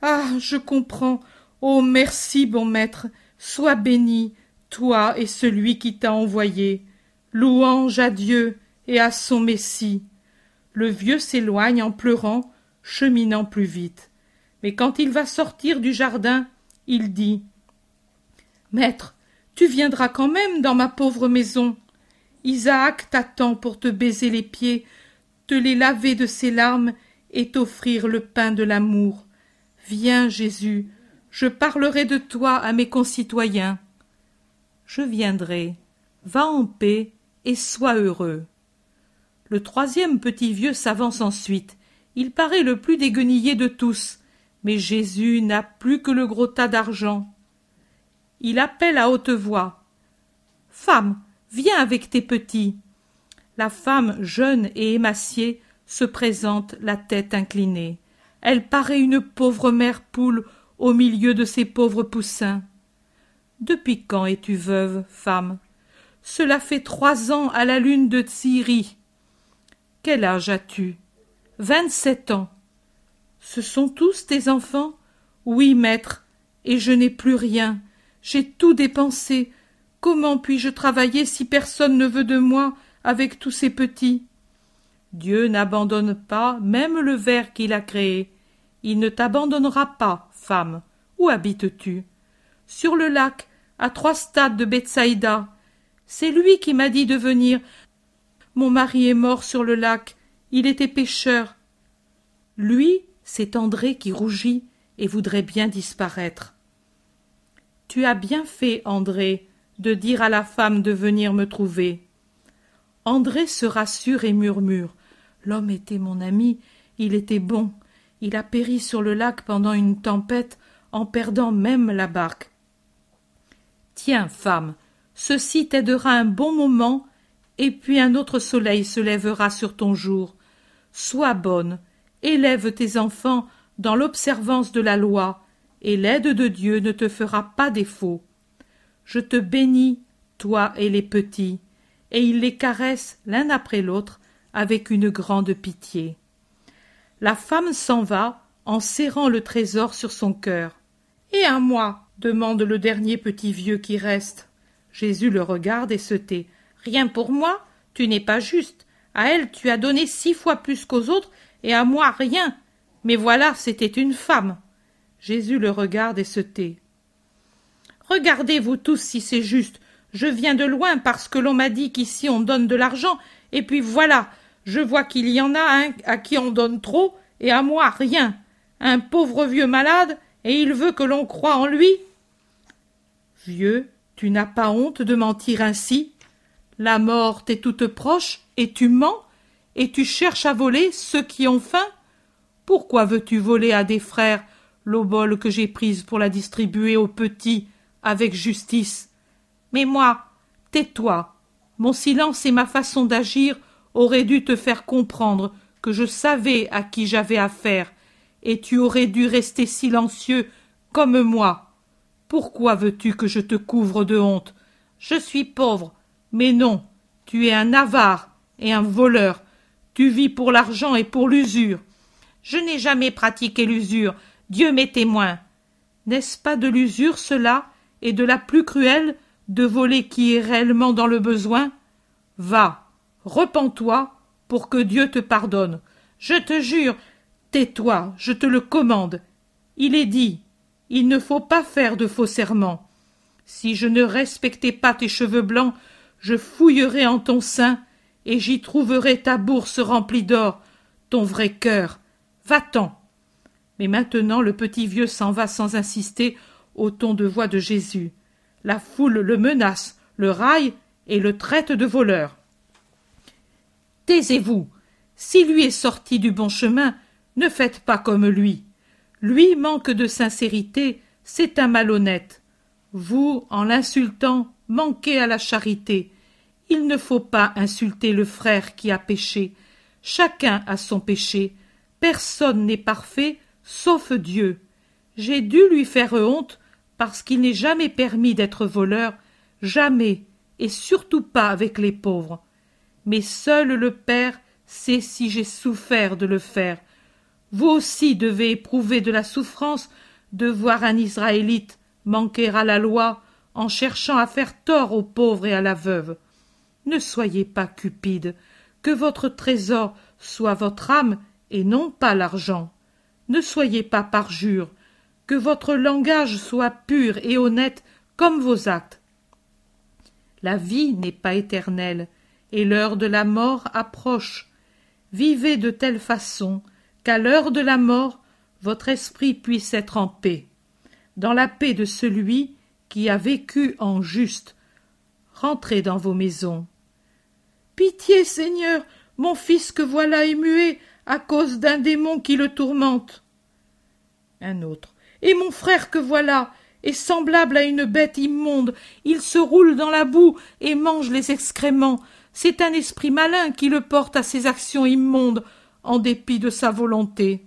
S1: Ah. Je comprends. Oh. Merci, bon maître. Sois béni, toi et celui qui t'a envoyé. Louange à Dieu et à son Messie. Le vieux s'éloigne en pleurant, cheminant plus vite. Mais quand il va sortir du jardin, il dit. Maître, tu viendras quand même dans ma pauvre maison. Isaac t'attend pour te baiser les pieds, te les laver de ses larmes et t'offrir le pain de l'amour. Viens, Jésus, je parlerai de toi à mes concitoyens. Je viendrai, va en paix et sois heureux. Le troisième petit vieux s'avance ensuite. Il paraît le plus déguenillé de tous, mais Jésus n'a plus que le gros tas d'argent. Il appelle à haute voix. Femme, viens avec tes petits. La femme jeune et émaciée se présente la tête inclinée. Elle paraît une pauvre mère poule au milieu de ses pauvres poussins. Depuis quand es-tu veuve, femme? Cela fait trois ans à la lune de Syrie. Quel âge as-tu? Vingt-sept ans. Ce sont tous tes enfants? Oui, maître, et je n'ai plus rien. J'ai tout dépensé. Comment puis-je travailler si personne ne veut de moi avec tous ces petits? Dieu n'abandonne pas même le ver qu'il a créé. Il ne t'abandonnera pas, femme. Où habites-tu? Sur le lac, à trois stades de Bethsaïda. C'est lui qui m'a dit de venir. Mon mari est mort sur le lac. Il était pêcheur. Lui, c'est André qui rougit et voudrait bien disparaître. Tu as bien fait, André, de dire à la femme de venir me trouver. André se rassure et murmure. L'homme était mon ami, il était bon. Il a péri sur le lac pendant une tempête, en perdant même la barque. Tiens, femme, ceci t'aidera un bon moment, et puis un autre soleil se lèvera sur ton jour. Sois bonne, élève tes enfants dans l'observance de la loi, et l'aide de Dieu ne te fera pas défaut. Je te bénis, toi et les petits, et il les caresse l'un après l'autre avec une grande pitié. La femme s'en va en serrant le trésor sur son cœur. Et à moi demande le dernier petit vieux qui reste. Jésus le regarde et se tait. Rien pour moi Tu n'es pas juste. À elle tu as donné six fois plus qu'aux autres, et à moi rien. Mais voilà, c'était une femme. Jésus le regarde et se tait. Regardez-vous tous si c'est juste. Je viens de loin parce que l'on m'a dit qu'ici on donne de l'argent, et puis voilà, je vois qu'il y en a un à qui on donne trop, et à moi rien. Un pauvre vieux malade, et il veut que l'on croie en lui. Vieux, tu n'as pas honte de mentir ainsi. La mort t'est toute proche, et tu mens, et tu cherches à voler ceux qui ont faim. Pourquoi veux-tu voler à des frères l'obole que j'ai prise pour la distribuer aux petits avec justice? Mais moi tais-toi mon silence et ma façon d'agir auraient dû te faire comprendre que je savais à qui j'avais affaire et tu aurais dû rester silencieux comme moi. Pourquoi veux-tu que je te couvre de honte? Je suis pauvre mais non tu es un avare et un voleur. Tu vis pour l'argent et pour l'usure. Je n'ai jamais pratiqué l'usure dieu m'est témoin. N'est-ce pas de l'usure cela et de la plus cruelle de voler qui est réellement dans le besoin? Va repens-toi pour que dieu te pardonne. Je te jure tais-toi je te le commande. Il est dit il ne faut pas faire de faux serments. Si je ne respectais pas tes cheveux blancs je fouillerais en ton sein et j'y trouverais ta bourse remplie d'or ton vrai cœur. Va-t'en. Mais maintenant le petit vieux s'en va sans insister au ton de voix de jésus. La foule le menace le raille et le traite de voleur taisez-vous. Si lui est sorti du bon chemin ne faites pas comme lui. Lui manque de sincérité c'est un malhonnête. Vous en l'insultant manquez à la charité. Il ne faut pas insulter le frère qui a péché. Chacun a son péché. Personne n'est parfait sauf dieu. J'ai dû lui faire honte parce qu'il n'est jamais permis d'être voleur jamais et surtout pas avec les pauvres mais seul le père sait si j'ai souffert de le faire. Vous aussi devez éprouver de la souffrance de voir un israélite manquer à la loi en cherchant à faire tort aux pauvres et à la veuve. Ne soyez pas cupide que votre trésor soit votre âme et non pas l'argent. Ne soyez pas parjure que votre langage soit pur et honnête comme vos actes. La vie n'est pas éternelle et l'heure de la mort approche vivez de telle façon qu'à l'heure de la mort votre esprit puisse être en paix dans la paix de celui qui a vécu en juste. Rentrez dans vos maisons. Pitié, Seigneur, mon fils que voilà est muet à cause d'un démon qui le tourmente. Un autre. Et mon frère que voilà est semblable à une bête immonde. Il se roule dans la boue et mange les excréments. C'est un esprit malin qui le porte à ses actions immondes, en dépit de sa volonté.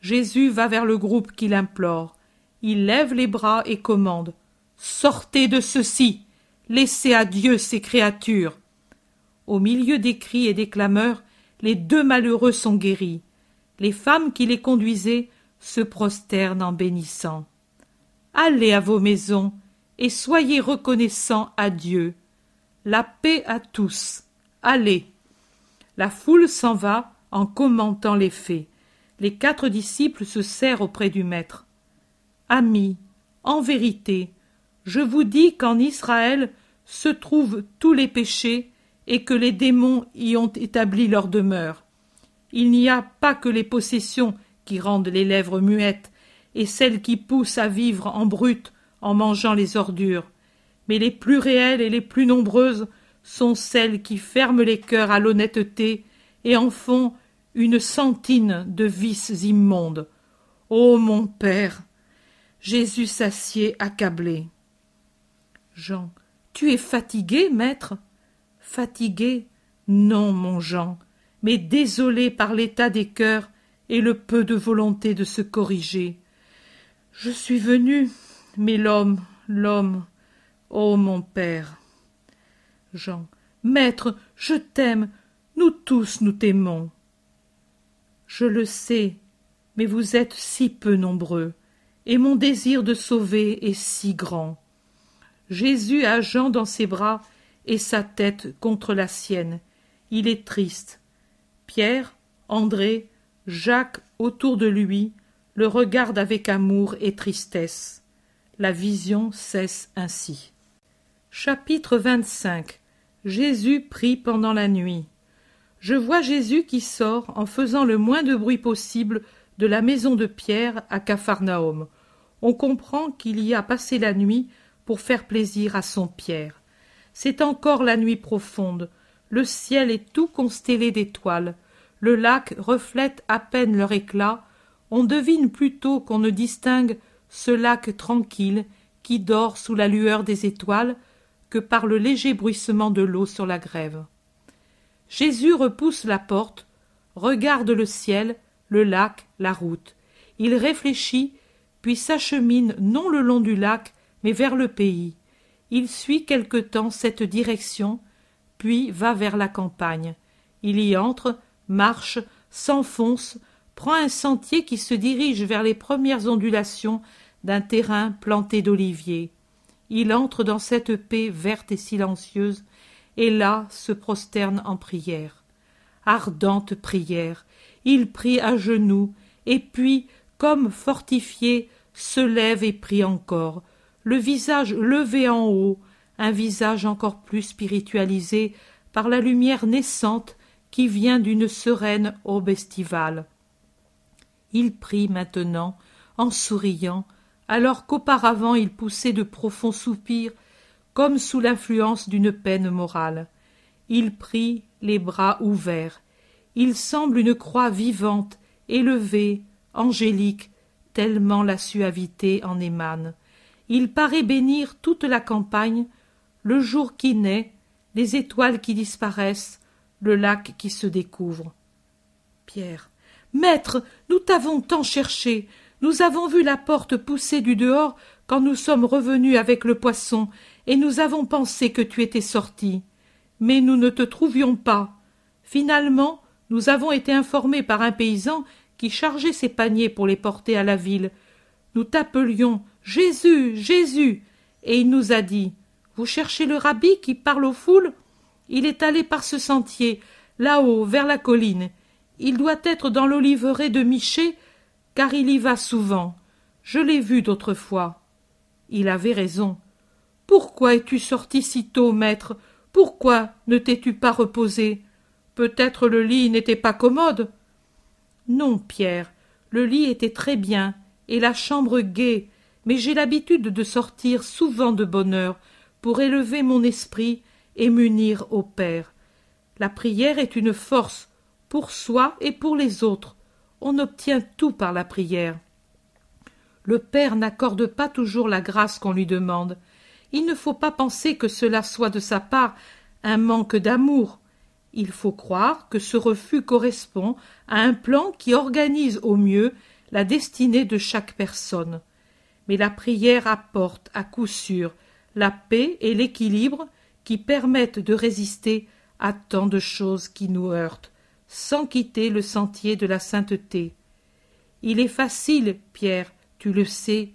S1: Jésus va vers le groupe qui l'implore. Il lève les bras et commande. Sortez de ceci. Laissez à Dieu ces créatures. Au milieu des cris et des clameurs, les deux malheureux sont guéris. Les femmes qui les conduisaient se prosternent en bénissant. Allez à vos maisons et soyez reconnaissants à Dieu. La paix à tous. Allez. La foule s'en va en commentant les faits. Les quatre disciples se serrent auprès du Maître. Amis, en vérité, je vous dis qu'en Israël se trouvent tous les péchés et que les démons y ont établi leur demeure. Il n'y a pas que les possessions qui rendent les lèvres muettes et celles qui poussent à vivre en brut en mangeant les ordures, mais les plus réelles et les plus nombreuses sont celles qui ferment les cœurs à l'honnêteté et en font une sentine de vices immondes. Ô mon père. Jésus s'assied accablé. Jean. Tu es fatigué, maître? Fatigué? Non, mon Jean, mais désolé par l'état des cœurs et le peu de volonté de se corriger. Je suis venu, mais l'homme, l'homme. Ô mon père. Jean. Maître, je t'aime. Nous tous nous t'aimons. Je le sais, mais vous êtes si peu nombreux, et mon désir de sauver est si grand. Jésus a Jean dans ses bras et sa tête contre la sienne. Il est triste. Pierre, André, Jacques autour de lui le regardent avec amour et tristesse. La vision cesse ainsi. Chapitre 25 Jésus prie pendant la nuit. Je vois Jésus qui sort en faisant le moins de bruit possible de la maison de Pierre à Capharnaüm. On comprend qu'il y a passé la nuit pour faire plaisir à son Pierre. C'est encore la nuit profonde. Le ciel est tout constellé d'étoiles. Le lac reflète à peine leur éclat. On devine plutôt qu'on ne distingue ce lac tranquille qui dort sous la lueur des étoiles que par le léger bruissement de l'eau sur la grève. Jésus repousse la porte, regarde le ciel, le lac, la route. Il réfléchit, puis s'achemine non le long du lac, mais vers le pays. Il suit quelque temps cette direction, puis va vers la campagne. Il y entre, marche, s'enfonce, prend un sentier qui se dirige vers les premières ondulations d'un terrain planté d'oliviers. Il entre dans cette paix verte et silencieuse et là se prosterne en prière. Ardente prière, il prie à genoux, et puis, comme fortifié, se lève et prie encore, le visage levé en haut, un visage encore plus spiritualisé par la lumière naissante qui vient d'une sereine aube estivale. Il prie maintenant, en souriant, alors qu'auparavant il poussait de profonds soupirs comme sous l'influence d'une peine morale. Il prie les bras ouverts. Il semble une croix vivante, élevée, angélique, tellement la suavité en émane. Il paraît bénir toute la campagne, le jour qui naît, les étoiles qui disparaissent, le lac qui se découvre. Pierre. Maître, nous t'avons tant cherché. Nous avons vu la porte pousser du dehors quand nous sommes revenus avec le poisson, et nous avons pensé que tu étais sorti. Mais nous ne te trouvions pas. Finalement, nous avons été informés par un paysan qui chargeait ses paniers pour les porter à la ville. Nous t'appelions Jésus, Jésus, et il nous a dit Vous cherchez le rabbi qui parle aux foules? Il est allé par ce sentier, là-haut, vers la colline. Il doit être dans l'oliveraie de Miché, car il y va souvent. Je l'ai vu d'autrefois. Il avait raison. Pourquoi es-tu sorti si tôt, maître? Pourquoi ne t'es-tu pas reposé? Peut-être le lit n'était pas commode. Non, Pierre, le lit était très bien, et la chambre gaie, mais j'ai l'habitude de sortir souvent de bonne heure pour élever mon esprit et m'unir au Père. La prière est une force pour soi et pour les autres. On obtient tout par la prière. Le Père n'accorde pas toujours la grâce qu'on lui demande. Il ne faut pas penser que cela soit de sa part un manque d'amour. Il faut croire que ce refus correspond à un plan qui organise au mieux la destinée de chaque personne. Mais la prière apporte à coup sûr la paix et l'équilibre qui permettent de résister à tant de choses qui nous heurtent, sans quitter le sentier de la sainteté. Il est facile, Pierre, tu le sais,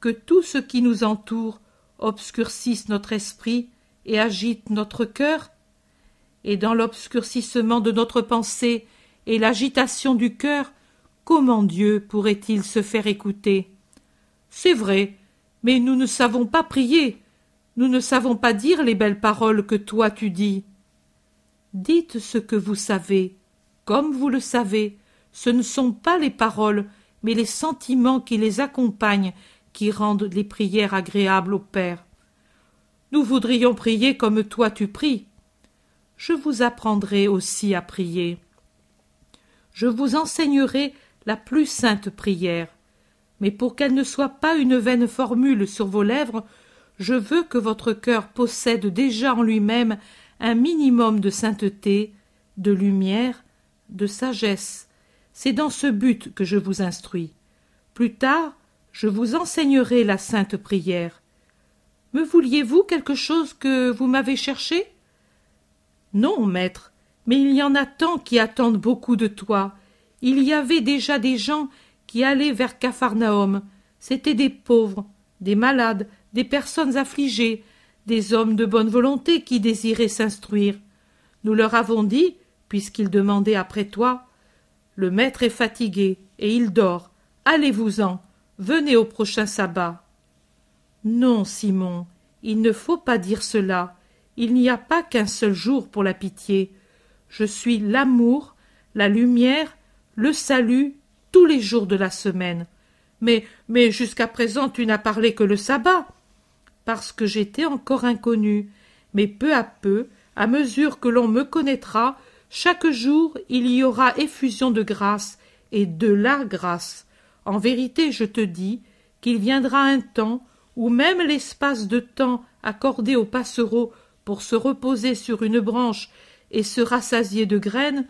S1: que tout ce qui nous entoure obscurcisse notre esprit et agite notre cœur et dans l'obscurcissement de notre pensée et l'agitation du cœur, comment Dieu pourrait-il se faire écouter? C'est vrai, mais nous ne savons pas prier, nous ne savons pas dire les belles paroles que toi tu dis. Dites ce que vous savez, comme vous le savez, ce ne sont pas les paroles, mais les sentiments qui les accompagnent qui rendent les prières agréables au Père. Nous voudrions prier comme toi tu pries. Je vous apprendrai aussi à prier. Je vous enseignerai la plus sainte prière. Mais pour qu'elle ne soit pas une vaine formule sur vos lèvres, je veux que votre cœur possède déjà en lui-même un minimum de sainteté, de lumière, de sagesse. C'est dans ce but que je vous instruis. Plus tard, je vous enseignerai la sainte prière. Me vouliez-vous quelque chose que vous m'avez cherché? Non, maître, mais il y en a tant qui attendent beaucoup de toi. Il y avait déjà des gens qui allaient vers Capharnaüm. C'étaient des pauvres, des malades, des personnes affligées, des hommes de bonne volonté qui désiraient s'instruire. Nous leur avons dit, puisqu'ils demandaient après toi, le maître est fatigué et il dort. Allez-vous-en, venez au prochain sabbat. Non, Simon, il ne faut pas dire cela. Il n'y a pas qu'un seul jour pour la pitié. Je suis l'amour, la lumière, le salut, tous les jours de la semaine. Mais, mais jusqu'à présent tu n'as parlé que le sabbat. Parce que j'étais encore inconnu. Mais peu à peu, à mesure que l'on me connaîtra, chaque jour il y aura effusion de grâce et de la grâce. En vérité, je te dis qu'il viendra un temps où même l'espace de temps accordé aux passereaux pour se reposer sur une branche et se rassasier de graines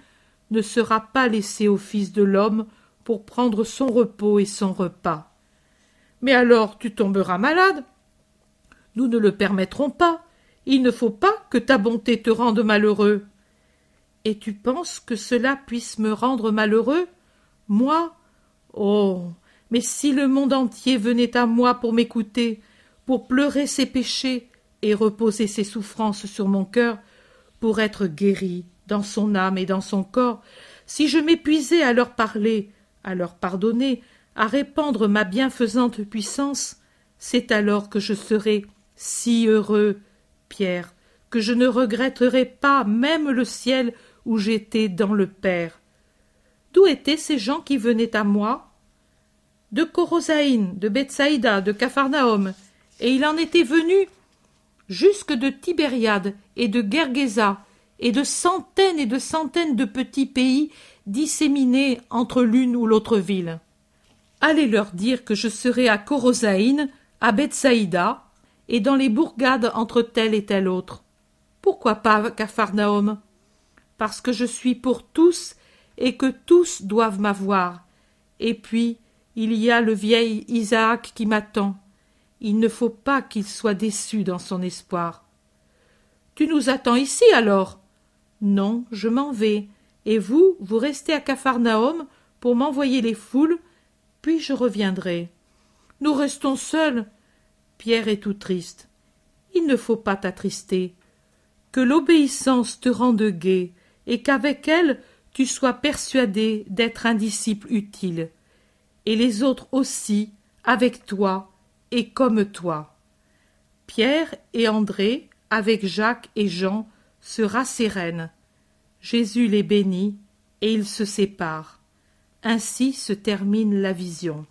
S1: ne sera pas laissé au Fils de l'homme pour prendre son repos et son repas. Mais alors tu tomberas malade. Nous ne le permettrons pas. Il ne faut pas que ta bonté te rende malheureux. Et tu penses que cela puisse me rendre malheureux? Moi? Oh! Mais si le monde entier venait à moi pour m'écouter, pour pleurer ses péchés et reposer ses souffrances sur mon cœur, pour être guéri dans son âme et dans son corps, si je m'épuisais à leur parler, à leur pardonner, à répandre ma bienfaisante puissance, c'est alors que je serais si heureux, Pierre, que je ne regretterais pas même le ciel où j'étais dans le Père. D'où étaient ces gens qui venaient à moi? De Corosaïn, de Bethsaïda, de Capharnaüm, et il en était venu jusque de Tibériade et de Gergesa, et de centaines et de centaines de petits pays disséminés entre l'une ou l'autre ville. Allez leur dire que je serai à Corosaïn, à Bethsaïda, et dans les bourgades entre telle et telle autre. Pourquoi pas Capharnaüm? Parce que je suis pour tous et que tous doivent m'avoir. Et puis, il y a le vieil Isaac qui m'attend. Il ne faut pas qu'il soit déçu dans son espoir. Tu nous attends ici alors? Non, je m'en vais. Et vous, vous restez à Capharnaüm pour m'envoyer les foules, puis je reviendrai. Nous restons seuls. Pierre est tout triste. Il ne faut pas t'attrister. Que l'obéissance te rende gai, et qu'avec elle tu sois persuadé d'être un disciple utile et les autres aussi, avec toi et comme toi. Pierre et André, avec Jacques et Jean, se rassérénent. Jésus les bénit, et ils se séparent. Ainsi se termine la vision.